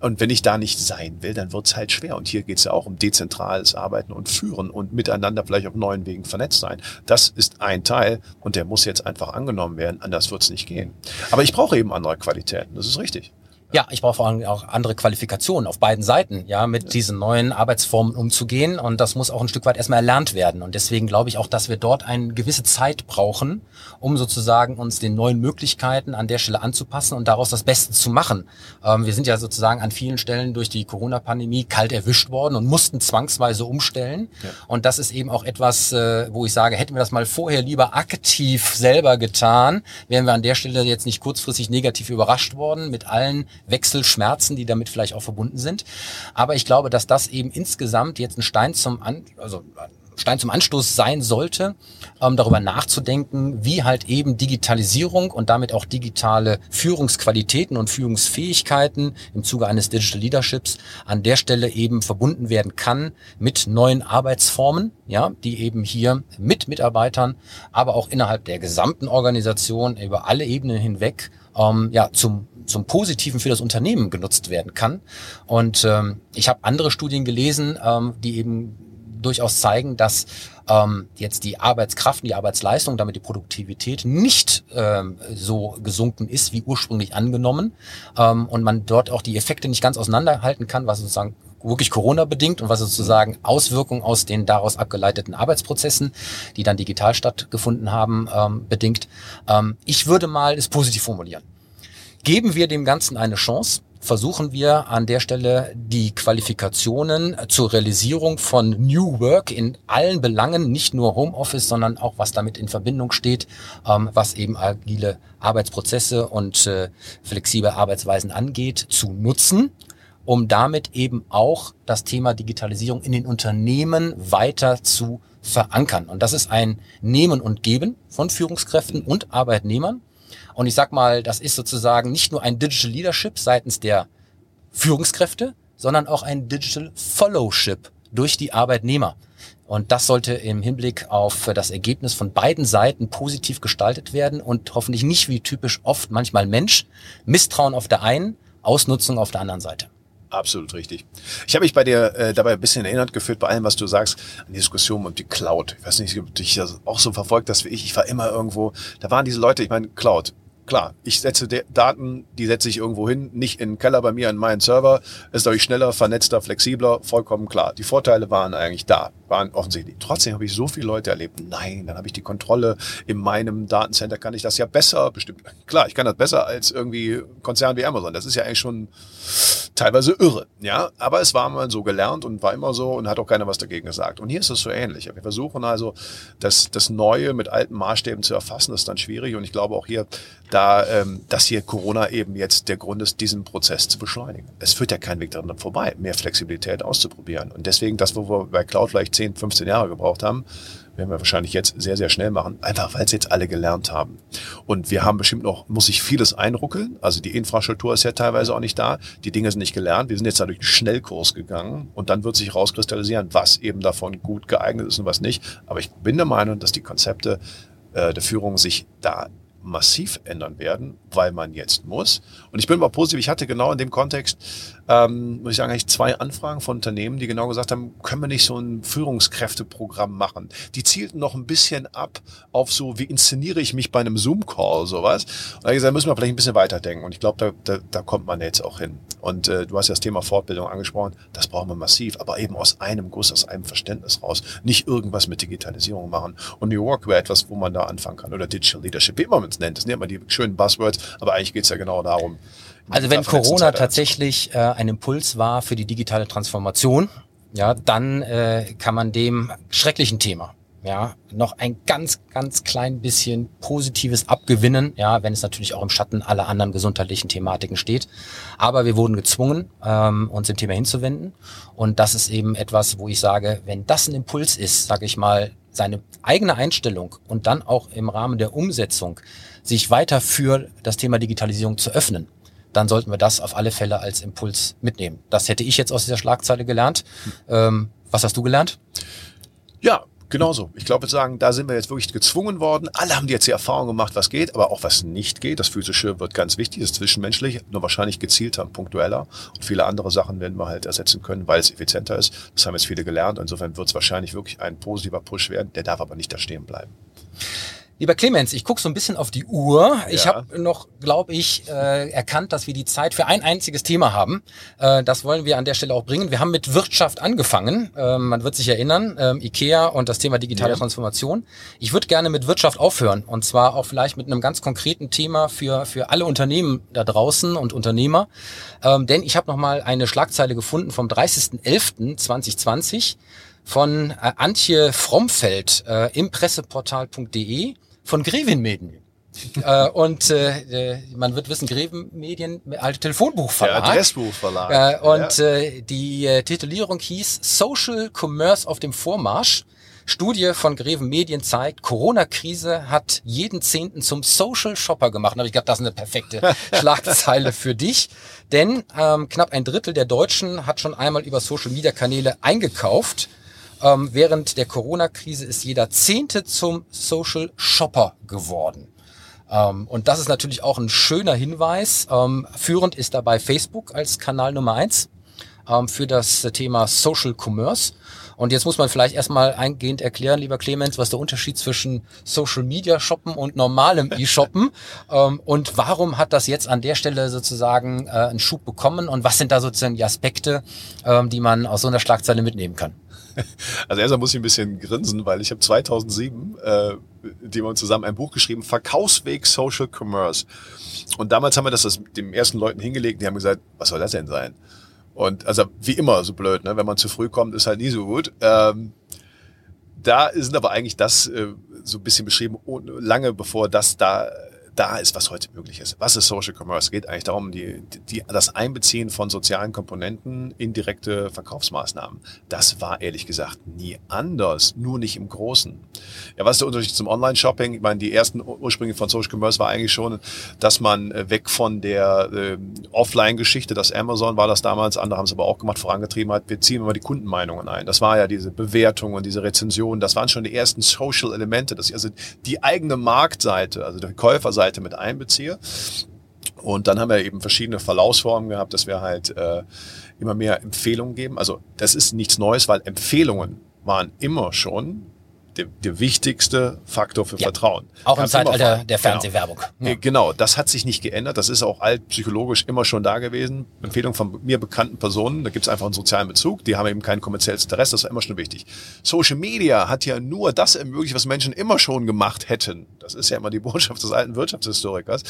Und wenn ich da nicht sein will, dann wird's halt schwer. Und hier geht's ja auch um dezentrales Arbeiten und Führen und miteinander vielleicht auf neuen Wegen vernetzt sein. Das ist ein Teil und der muss jetzt einfach angenommen werden. Anders wird's nicht gehen. Aber ich brauche eben andere Qualitäten. Das ist richtig. Ja, ich brauche vor allem auch andere Qualifikationen auf beiden Seiten, ja, mit diesen neuen Arbeitsformen umzugehen. Und das muss auch ein Stück weit erstmal erlernt werden. Und deswegen glaube ich auch, dass wir dort eine gewisse Zeit brauchen, um sozusagen uns den neuen Möglichkeiten an der Stelle anzupassen und daraus das Beste zu machen. Ähm, wir sind ja sozusagen an vielen Stellen durch die Corona-Pandemie kalt erwischt worden und mussten zwangsweise umstellen. Ja. Und das ist eben auch etwas, äh, wo ich sage, hätten wir das mal vorher lieber aktiv selber getan, wären wir an der Stelle jetzt nicht kurzfristig negativ überrascht worden mit allen Wechselschmerzen, die damit vielleicht auch verbunden sind. Aber ich glaube, dass das eben insgesamt jetzt ein Stein zum An also Stein zum Anstoß sein sollte, ähm, darüber nachzudenken, wie halt eben Digitalisierung und damit auch digitale Führungsqualitäten und Führungsfähigkeiten im Zuge eines Digital Leaderships an der Stelle eben verbunden werden kann mit neuen Arbeitsformen, ja, die eben hier mit Mitarbeitern, aber auch innerhalb der gesamten Organisation über alle Ebenen hinweg ähm, ja, zum zum Positiven für das Unternehmen genutzt werden kann. Und ähm, ich habe andere Studien gelesen, ähm, die eben durchaus zeigen, dass ähm, jetzt die Arbeitskraft, die Arbeitsleistung, damit die Produktivität nicht ähm, so gesunken ist wie ursprünglich angenommen ähm, und man dort auch die Effekte nicht ganz auseinanderhalten kann, was sozusagen wirklich Corona bedingt und was sozusagen Auswirkungen aus den daraus abgeleiteten Arbeitsprozessen, die dann digital stattgefunden haben, ähm, bedingt. Ähm, ich würde mal es positiv formulieren. Geben wir dem Ganzen eine Chance, versuchen wir an der Stelle die Qualifikationen zur Realisierung von New Work in allen Belangen, nicht nur Homeoffice, sondern auch was damit in Verbindung steht, ähm, was eben agile Arbeitsprozesse und äh, flexible Arbeitsweisen angeht, zu nutzen um damit eben auch das Thema Digitalisierung in den Unternehmen weiter zu verankern. Und das ist ein Nehmen und Geben von Führungskräften und Arbeitnehmern. Und ich sag mal, das ist sozusagen nicht nur ein Digital Leadership seitens der Führungskräfte, sondern auch ein Digital Followship durch die Arbeitnehmer. Und das sollte im Hinblick auf das Ergebnis von beiden Seiten positiv gestaltet werden und hoffentlich nicht wie typisch oft manchmal Mensch, Misstrauen auf der einen, Ausnutzung auf der anderen Seite. Absolut richtig. Ich habe mich bei dir äh, dabei ein bisschen erinnert gefühlt, bei allem, was du sagst, an die Diskussion um die Cloud. Ich weiß nicht, ob du dich das auch so verfolgt hast wie ich. Ich war immer irgendwo, da waren diese Leute, ich meine, Cloud. Klar, ich setze Daten, die setze ich irgendwo hin, nicht in den Keller bei mir in meinen Server. Ist dadurch schneller, vernetzter, flexibler, vollkommen klar. Die Vorteile waren eigentlich da, waren offensichtlich. Trotzdem habe ich so viele Leute erlebt. Nein, dann habe ich die Kontrolle. In meinem Datencenter kann ich das ja besser. Bestimmt, klar, ich kann das besser als irgendwie Konzern wie Amazon. Das ist ja eigentlich schon teilweise irre, ja. Aber es war mal so gelernt und war immer so und hat auch keiner was dagegen gesagt. Und hier ist es so ähnlich. Wir versuchen also, das, das Neue mit alten Maßstäben zu erfassen. Das ist dann schwierig. Und ich glaube auch hier, da, ähm, dass hier Corona eben jetzt der Grund ist, diesen Prozess zu beschleunigen. Es führt ja kein Weg daran vorbei, mehr Flexibilität auszuprobieren. Und deswegen das, wo wir bei Cloud vielleicht 10, 15 Jahre gebraucht haben, werden wir wahrscheinlich jetzt sehr, sehr schnell machen, einfach weil es jetzt alle gelernt haben. Und wir haben bestimmt noch, muss sich vieles einruckeln. Also die Infrastruktur ist ja teilweise auch nicht da. Die Dinge sind nicht gelernt. Wir sind jetzt dadurch einen Schnellkurs gegangen und dann wird sich rauskristallisieren, was eben davon gut geeignet ist und was nicht. Aber ich bin der Meinung, dass die Konzepte äh, der Führung sich da massiv ändern werden, weil man jetzt muss. Und ich bin mal positiv. Ich hatte genau in dem Kontext, ähm, muss ich sagen, eigentlich zwei Anfragen von Unternehmen, die genau gesagt haben, können wir nicht so ein Führungskräfteprogramm machen? Die zielten noch ein bisschen ab auf so, wie inszeniere ich mich bei einem Zoom-Call, sowas. Und da gesagt, müssen wir vielleicht ein bisschen weiterdenken. Und ich glaube, da, da, da kommt man jetzt auch hin. Und äh, du hast ja das Thema Fortbildung angesprochen. Das brauchen wir massiv, aber eben aus einem Guss, aus einem Verständnis raus. Nicht irgendwas mit Digitalisierung machen. Und New York wäre etwas, wo man da anfangen kann. Oder Digital Leadership, wie man es nennt. Das ja immer die schönen Buzzwords, aber eigentlich geht es ja genau darum. Also wenn Corona tatsächlich äh, ein Impuls war für die digitale Transformation, ja, dann äh, kann man dem schrecklichen Thema ja, noch ein ganz, ganz klein bisschen Positives abgewinnen, ja, wenn es natürlich auch im Schatten aller anderen gesundheitlichen Thematiken steht. Aber wir wurden gezwungen, ähm, uns dem Thema hinzuwenden. Und das ist eben etwas, wo ich sage, wenn das ein Impuls ist, sage ich mal, seine eigene Einstellung und dann auch im Rahmen der Umsetzung sich weiter für das Thema Digitalisierung zu öffnen, dann sollten wir das auf alle Fälle als Impuls mitnehmen. Das hätte ich jetzt aus dieser Schlagzeile gelernt. Ähm, was hast du gelernt? Ja, Genauso. Ich glaube, sagen, da sind wir jetzt wirklich gezwungen worden. Alle haben jetzt die Erfahrung gemacht, was geht, aber auch was nicht geht. Das Physische wird ganz wichtig, das Zwischenmenschliche, nur wahrscheinlich gezielter und punktueller. Und viele andere Sachen werden wir halt ersetzen können, weil es effizienter ist. Das haben jetzt viele gelernt. Insofern wird es wahrscheinlich wirklich ein positiver Push werden. Der darf aber nicht da stehen bleiben. Lieber Clemens, ich gucke so ein bisschen auf die Uhr. Ja. Ich habe noch, glaube ich, äh, erkannt, dass wir die Zeit für ein einziges Thema haben. Äh, das wollen wir an der Stelle auch bringen. Wir haben mit Wirtschaft angefangen. Ähm, man wird sich erinnern, ähm, IKEA und das Thema digitale ja. Transformation. Ich würde gerne mit Wirtschaft aufhören und zwar auch vielleicht mit einem ganz konkreten Thema für, für alle Unternehmen da draußen und Unternehmer. Ähm, denn ich habe noch mal eine Schlagzeile gefunden vom 30.11.2020 von äh, Antje Frommfeld äh, im Presseportal.de von Grevin Medien. äh, und äh, man wird wissen, Greven Medien, alte Telefonbuchverlag. Der Adressbuchverlag. Äh, und ja. äh, die äh, Titulierung hieß Social Commerce auf dem Vormarsch. Studie von Greven Medien zeigt, Corona-Krise hat jeden Zehnten zum Social Shopper gemacht. Und ich glaube, das ist eine perfekte Schlagzeile für dich. Denn ähm, knapp ein Drittel der Deutschen hat schon einmal über Social-Media-Kanäle eingekauft. Ähm, während der Corona-Krise ist jeder Zehnte zum Social Shopper geworden. Ähm, und das ist natürlich auch ein schöner Hinweis. Ähm, führend ist dabei Facebook als Kanal Nummer eins ähm, für das Thema Social Commerce. Und jetzt muss man vielleicht erstmal eingehend erklären, lieber Clemens, was der Unterschied zwischen Social Media Shoppen und normalem E-Shoppen ähm, und warum hat das jetzt an der Stelle sozusagen äh, einen Schub bekommen und was sind da sozusagen die Aspekte, ähm, die man aus so einer Schlagzeile mitnehmen kann? Also erstmal muss ich ein bisschen grinsen, weil ich habe 2007, äh, die wir zusammen ein Buch geschrieben, Verkaufsweg Social Commerce. Und damals haben wir das, das den ersten Leuten hingelegt, die haben gesagt, was soll das denn sein? Und also wie immer so blöd, ne? wenn man zu früh kommt, ist halt nie so gut. Ähm, da sind aber eigentlich das äh, so ein bisschen beschrieben, lange bevor das da da ist, was heute möglich ist. Was ist Social Commerce? Es geht eigentlich darum, die, die, das Einbeziehen von sozialen Komponenten in direkte Verkaufsmaßnahmen. Das war ehrlich gesagt nie anders, nur nicht im Großen. Ja, was ist der Unterschied zum Online-Shopping? Ich meine, die ersten Ursprünge von Social Commerce war eigentlich schon, dass man äh, weg von der äh, Offline-Geschichte, das Amazon war das damals, andere haben es aber auch gemacht, vorangetrieben hat, wir ziehen immer die Kundenmeinungen ein. Das war ja diese Bewertung und diese Rezension, das waren schon die ersten Social-Elemente, ich also die eigene Marktseite, also die Käuferseite mit einbeziehe. Und dann haben wir eben verschiedene Verlaufsformen gehabt, dass wir halt äh, immer mehr Empfehlungen geben. Also das ist nichts Neues, weil Empfehlungen waren immer schon der, der wichtigste Faktor für ja. Vertrauen. Auch im Zeitalter der genau. Fernsehwerbung. Genau. Ja. genau, das hat sich nicht geändert. Das ist auch altpsychologisch immer schon da gewesen. Empfehlung von mir bekannten Personen, da gibt es einfach einen sozialen Bezug, die haben eben kein kommerzielles Interesse, das war immer schon wichtig. Social Media hat ja nur das ermöglicht, was Menschen immer schon gemacht hätten. Das ist ja immer die Botschaft des alten Wirtschaftshistorikers.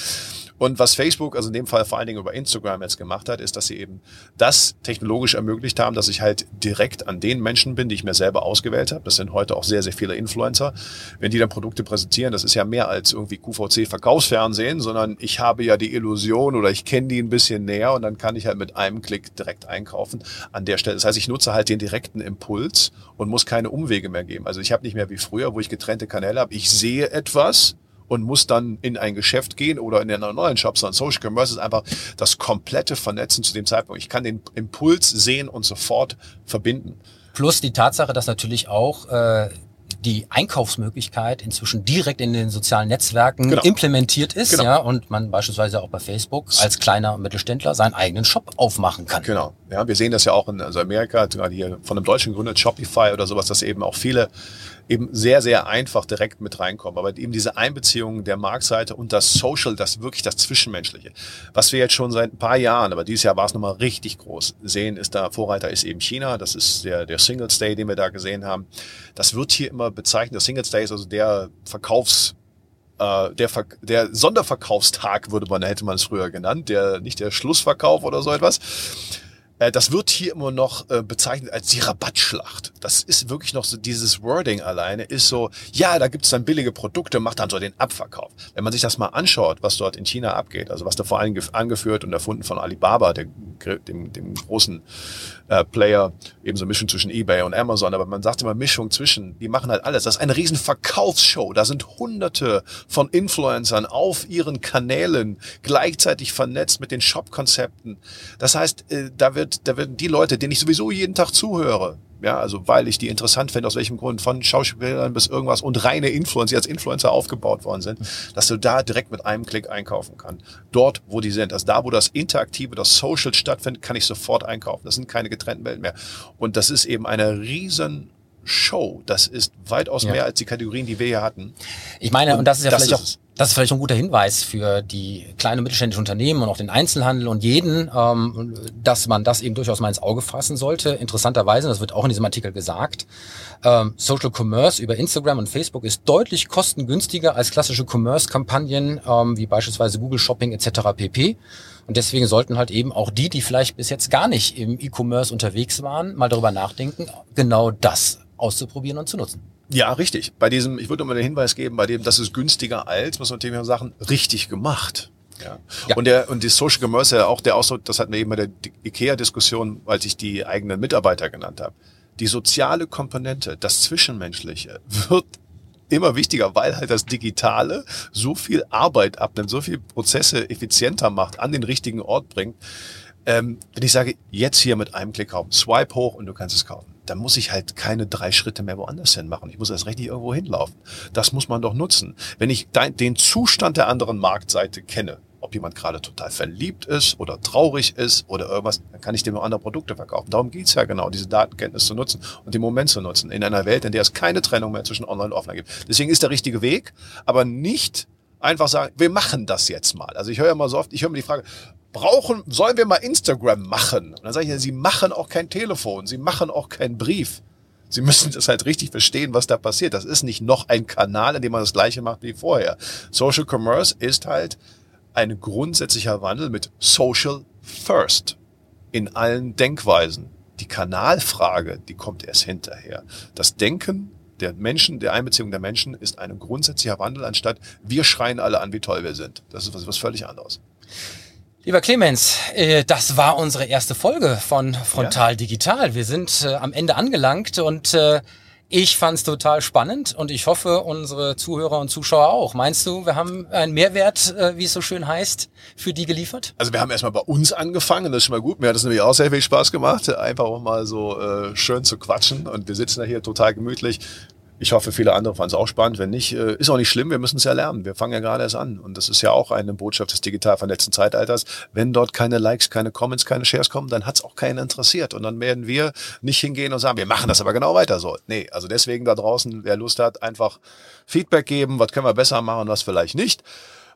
Und was Facebook, also in dem Fall vor allen Dingen über Instagram jetzt gemacht hat, ist, dass sie eben das technologisch ermöglicht haben, dass ich halt direkt an den Menschen bin, die ich mir selber ausgewählt habe. Das sind heute auch sehr, sehr viele Influencer. Wenn die dann Produkte präsentieren, das ist ja mehr als irgendwie QVC-Verkaufsfernsehen, sondern ich habe ja die Illusion oder ich kenne die ein bisschen näher und dann kann ich halt mit einem Klick direkt einkaufen an der Stelle. Das heißt, ich nutze halt den direkten Impuls und muss keine Umwege mehr geben. Also ich habe nicht mehr wie früher, wo ich getrennte Kanäle habe. Ich sehe etwas, und muss dann in ein Geschäft gehen oder in einen neuen Shop, sondern Social Commerce ist einfach das komplette Vernetzen zu dem Zeitpunkt. Ich kann den Impuls sehen und sofort verbinden. Plus die Tatsache, dass natürlich auch äh, die Einkaufsmöglichkeit inzwischen direkt in den sozialen Netzwerken genau. implementiert ist, genau. ja, und man beispielsweise auch bei Facebook als kleiner Mittelständler seinen eigenen Shop aufmachen kann. Genau. Ja, wir sehen das ja auch in also Amerika, gerade hier von einem deutschen Gründer Shopify oder sowas, dass eben auch viele eben sehr, sehr einfach direkt mit reinkommen. Aber eben diese Einbeziehung der Marktseite und das Social, das wirklich das Zwischenmenschliche. Was wir jetzt schon seit ein paar Jahren, aber dieses Jahr war es nochmal richtig groß, sehen, ist da Vorreiter ist eben China. Das ist der, der Singles Day, den wir da gesehen haben. Das wird hier immer bezeichnet. Der Singles Day ist also der Verkaufs äh, der, Ver der Sonderverkaufstag würde man, hätte man es früher genannt, der nicht der Schlussverkauf oder so etwas. Äh, das wird hier immer noch äh, bezeichnet als die Rabattschlacht. Das ist wirklich noch so, dieses Wording alleine ist so, ja, da gibt's dann billige Produkte, macht dann so den Abverkauf. Wenn man sich das mal anschaut, was dort in China abgeht, also was da vor allem angeführt und erfunden von Alibaba, der, dem, dem großen äh, Player, ebenso Mischung zwischen eBay und Amazon, aber man sagt immer Mischung zwischen, die machen halt alles. Das ist eine riesen Verkaufsshow. Da sind hunderte von Influencern auf ihren Kanälen gleichzeitig vernetzt mit den Shop-Konzepten. Das heißt, äh, da wird da werden die Leute, denen ich sowieso jeden Tag zuhöre, ja, also weil ich die interessant finde, aus welchem Grund, von Schauspielern bis irgendwas und reine Influencer, die als Influencer aufgebaut worden sind, dass du da direkt mit einem Klick einkaufen kannst. Dort, wo die sind. Also da, wo das Interaktive, das Social stattfindet, kann ich sofort einkaufen. Das sind keine getrennten Welten mehr. Und das ist eben eine riesen Show. Das ist weitaus ja. mehr als die Kategorien, die wir hier hatten. Ich meine, und, und das ist ja das vielleicht ist auch das ist vielleicht ein guter Hinweis für die kleinen und mittelständischen Unternehmen und auch den Einzelhandel und jeden, ähm, dass man das eben durchaus mal ins Auge fassen sollte. Interessanterweise, das wird auch in diesem Artikel gesagt, ähm, Social Commerce über Instagram und Facebook ist deutlich kostengünstiger als klassische Commerce-Kampagnen ähm, wie beispielsweise Google Shopping etc. pp. Und deswegen sollten halt eben auch die, die vielleicht bis jetzt gar nicht im E-Commerce unterwegs waren, mal darüber nachdenken, genau das auszuprobieren und zu nutzen. Ja, richtig. Bei diesem, ich würde mal den Hinweis geben, bei dem, das ist günstiger als, muss man natürlich sagen, richtig gemacht. Ja. ja. Und der und die Social Commerce ja auch der Ausdruck, das hatten wir eben bei der IKEA-Diskussion, als ich die eigenen Mitarbeiter genannt habe. Die soziale Komponente, das Zwischenmenschliche, wird immer wichtiger, weil halt das Digitale so viel Arbeit abnimmt, so viel Prozesse effizienter macht, an den richtigen Ort bringt. Ähm, wenn ich sage, jetzt hier mit einem Klick kaufen, swipe hoch und du kannst es kaufen dann muss ich halt keine drei Schritte mehr woanders hin machen. Ich muss erst recht nicht irgendwo hinlaufen. Das muss man doch nutzen. Wenn ich den Zustand der anderen Marktseite kenne, ob jemand gerade total verliebt ist oder traurig ist oder irgendwas, dann kann ich dem noch andere Produkte verkaufen. Darum geht's ja genau, diese Datenkenntnis zu nutzen und den Moment zu nutzen. In einer Welt, in der es keine Trennung mehr zwischen Online und Offline gibt. Deswegen ist der richtige Weg, aber nicht einfach sagen, wir machen das jetzt mal. Also ich höre immer so oft, ich höre mir die Frage, brauchen, sollen wir mal Instagram machen? Und dann sage ich, ja, Sie machen auch kein Telefon, Sie machen auch keinen Brief. Sie müssen das halt richtig verstehen, was da passiert. Das ist nicht noch ein Kanal, in dem man das gleiche macht wie vorher. Social Commerce ist halt ein grundsätzlicher Wandel mit Social First in allen Denkweisen. Die Kanalfrage, die kommt erst hinterher. Das Denken der Menschen, der Einbeziehung der Menschen ist ein grundsätzlicher Wandel, anstatt wir schreien alle an, wie toll wir sind. Das ist was, was völlig anderes. Lieber Clemens, äh, das war unsere erste Folge von Frontal Digital. Wir sind äh, am Ende angelangt und äh, ich fand es total spannend und ich hoffe, unsere Zuhörer und Zuschauer auch. Meinst du, wir haben einen Mehrwert, wie es so schön heißt, für die geliefert? Also wir haben erstmal bei uns angefangen, das ist schon mal gut. Mir hat es nämlich auch sehr viel Spaß gemacht, einfach auch mal so äh, schön zu quatschen. Und wir sitzen da hier total gemütlich ich hoffe, viele andere fanden es auch spannend. Wenn nicht, äh, ist auch nicht schlimm, wir müssen es ja lernen. Wir fangen ja gerade erst an. Und das ist ja auch eine Botschaft des digital vernetzten Zeitalters. Wenn dort keine Likes, keine Comments, keine Shares kommen, dann hat es auch keinen interessiert. Und dann werden wir nicht hingehen und sagen, wir machen das aber genau weiter so. Nee, also deswegen da draußen, wer Lust hat, einfach Feedback geben, was können wir besser machen, was vielleicht nicht.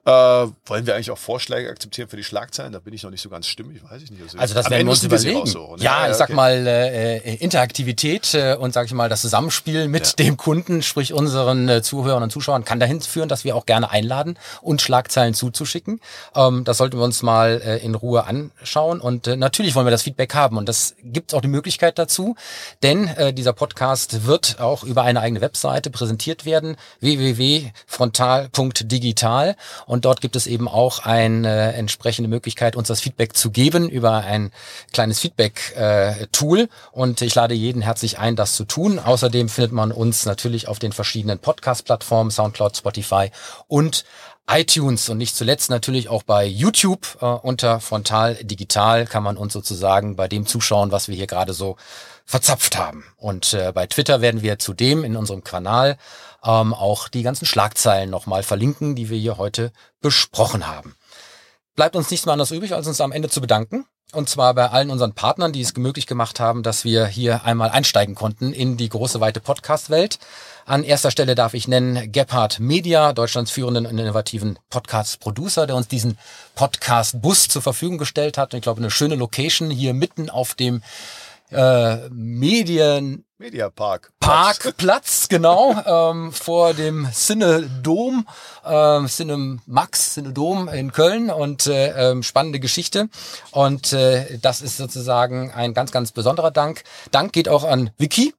Äh, wollen wir eigentlich auch Vorschläge akzeptieren für die Schlagzeilen? Da bin ich noch nicht so ganz stimmig, weiß ich nicht. Also, also das werden wir uns überlegen. So, ne? Ja, ja, ich sag okay. mal äh, äh, Interaktivität äh, und sag ich mal das Zusammenspiel mit ja. dem Kunden, sprich unseren äh, Zuhörern und Zuschauern, kann dahin führen, dass wir auch gerne einladen und Schlagzeilen zuzuschicken. Ähm, das sollten wir uns mal äh, in Ruhe anschauen und äh, natürlich wollen wir das Feedback haben und das gibt auch die Möglichkeit dazu, denn äh, dieser Podcast wird auch über eine eigene Webseite präsentiert werden, www.frontal.digital und dort gibt es eben auch eine entsprechende Möglichkeit, uns das Feedback zu geben über ein kleines Feedback-Tool. Äh, und ich lade jeden herzlich ein, das zu tun. Außerdem findet man uns natürlich auf den verschiedenen Podcast-Plattformen, Soundcloud, Spotify und iTunes und nicht zuletzt natürlich auch bei YouTube äh, unter Frontal Digital kann man uns sozusagen bei dem zuschauen, was wir hier gerade so verzapft haben. Und äh, bei Twitter werden wir zudem in unserem Kanal ähm, auch die ganzen Schlagzeilen nochmal verlinken, die wir hier heute besprochen haben. Bleibt uns nichts mehr anderes übrig, als uns am Ende zu bedanken. Und zwar bei allen unseren Partnern, die es möglich gemacht haben, dass wir hier einmal einsteigen konnten in die große, weite Podcast-Welt. An erster Stelle darf ich nennen Gebhard Media, Deutschlands führenden und innovativen Podcast-Producer, der uns diesen Podcast-Bus zur Verfügung gestellt hat. Ich glaube, eine schöne Location hier mitten auf dem äh, Medien Mediapark. Parkplatz, genau, ähm, vor dem Cinedom, äh, Cinemax, Cinedom in Köln und äh, ähm, spannende Geschichte. Und äh, das ist sozusagen ein ganz, ganz besonderer Dank. Dank geht auch an Vicky,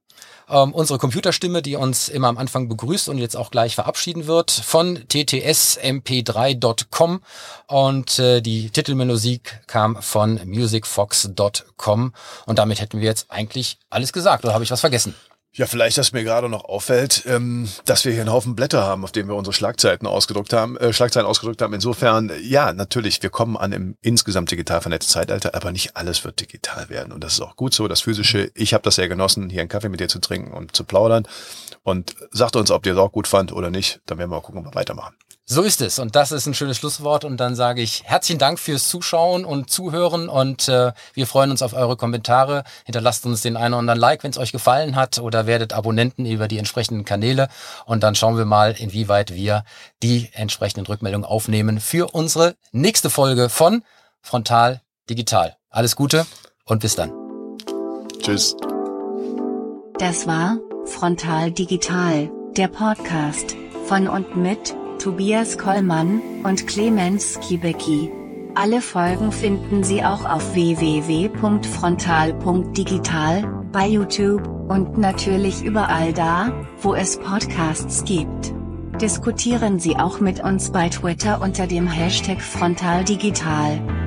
ähm, unsere Computerstimme, die uns immer am Anfang begrüßt und jetzt auch gleich verabschieden wird, von ttsmp3.com und äh, die Titelmusik kam von musicfox.com und damit hätten wir jetzt eigentlich alles gesagt oder habe ich was vergessen? Ja, vielleicht, dass mir gerade noch auffällt, ähm, dass wir hier einen Haufen Blätter haben, auf denen wir unsere Schlagzeiten ausgedruckt haben, äh, Schlagzeilen ausgedruckt haben. Insofern, ja, natürlich, wir kommen an im insgesamt digital vernetzten Zeitalter, aber nicht alles wird digital werden. Und das ist auch gut so. Das Physische, ich habe das sehr genossen, hier einen Kaffee mit dir zu trinken und zu plaudern. Und sagt uns, ob ihr es auch gut fand oder nicht. Dann werden wir mal gucken, ob wir weitermachen. So ist es und das ist ein schönes Schlusswort und dann sage ich herzlichen Dank fürs Zuschauen und Zuhören und äh, wir freuen uns auf eure Kommentare. Hinterlasst uns den einen oder anderen Like, wenn es euch gefallen hat oder werdet Abonnenten über die entsprechenden Kanäle und dann schauen wir mal, inwieweit wir die entsprechenden Rückmeldungen aufnehmen für unsere nächste Folge von Frontal Digital. Alles Gute und bis dann. Tschüss. Das war Frontal Digital, der Podcast von und mit Tobias Kollmann und Clemens Kibecki. Alle Folgen finden Sie auch auf www.frontal.digital, bei YouTube und natürlich überall da, wo es Podcasts gibt. Diskutieren Sie auch mit uns bei Twitter unter dem Hashtag Frontaldigital.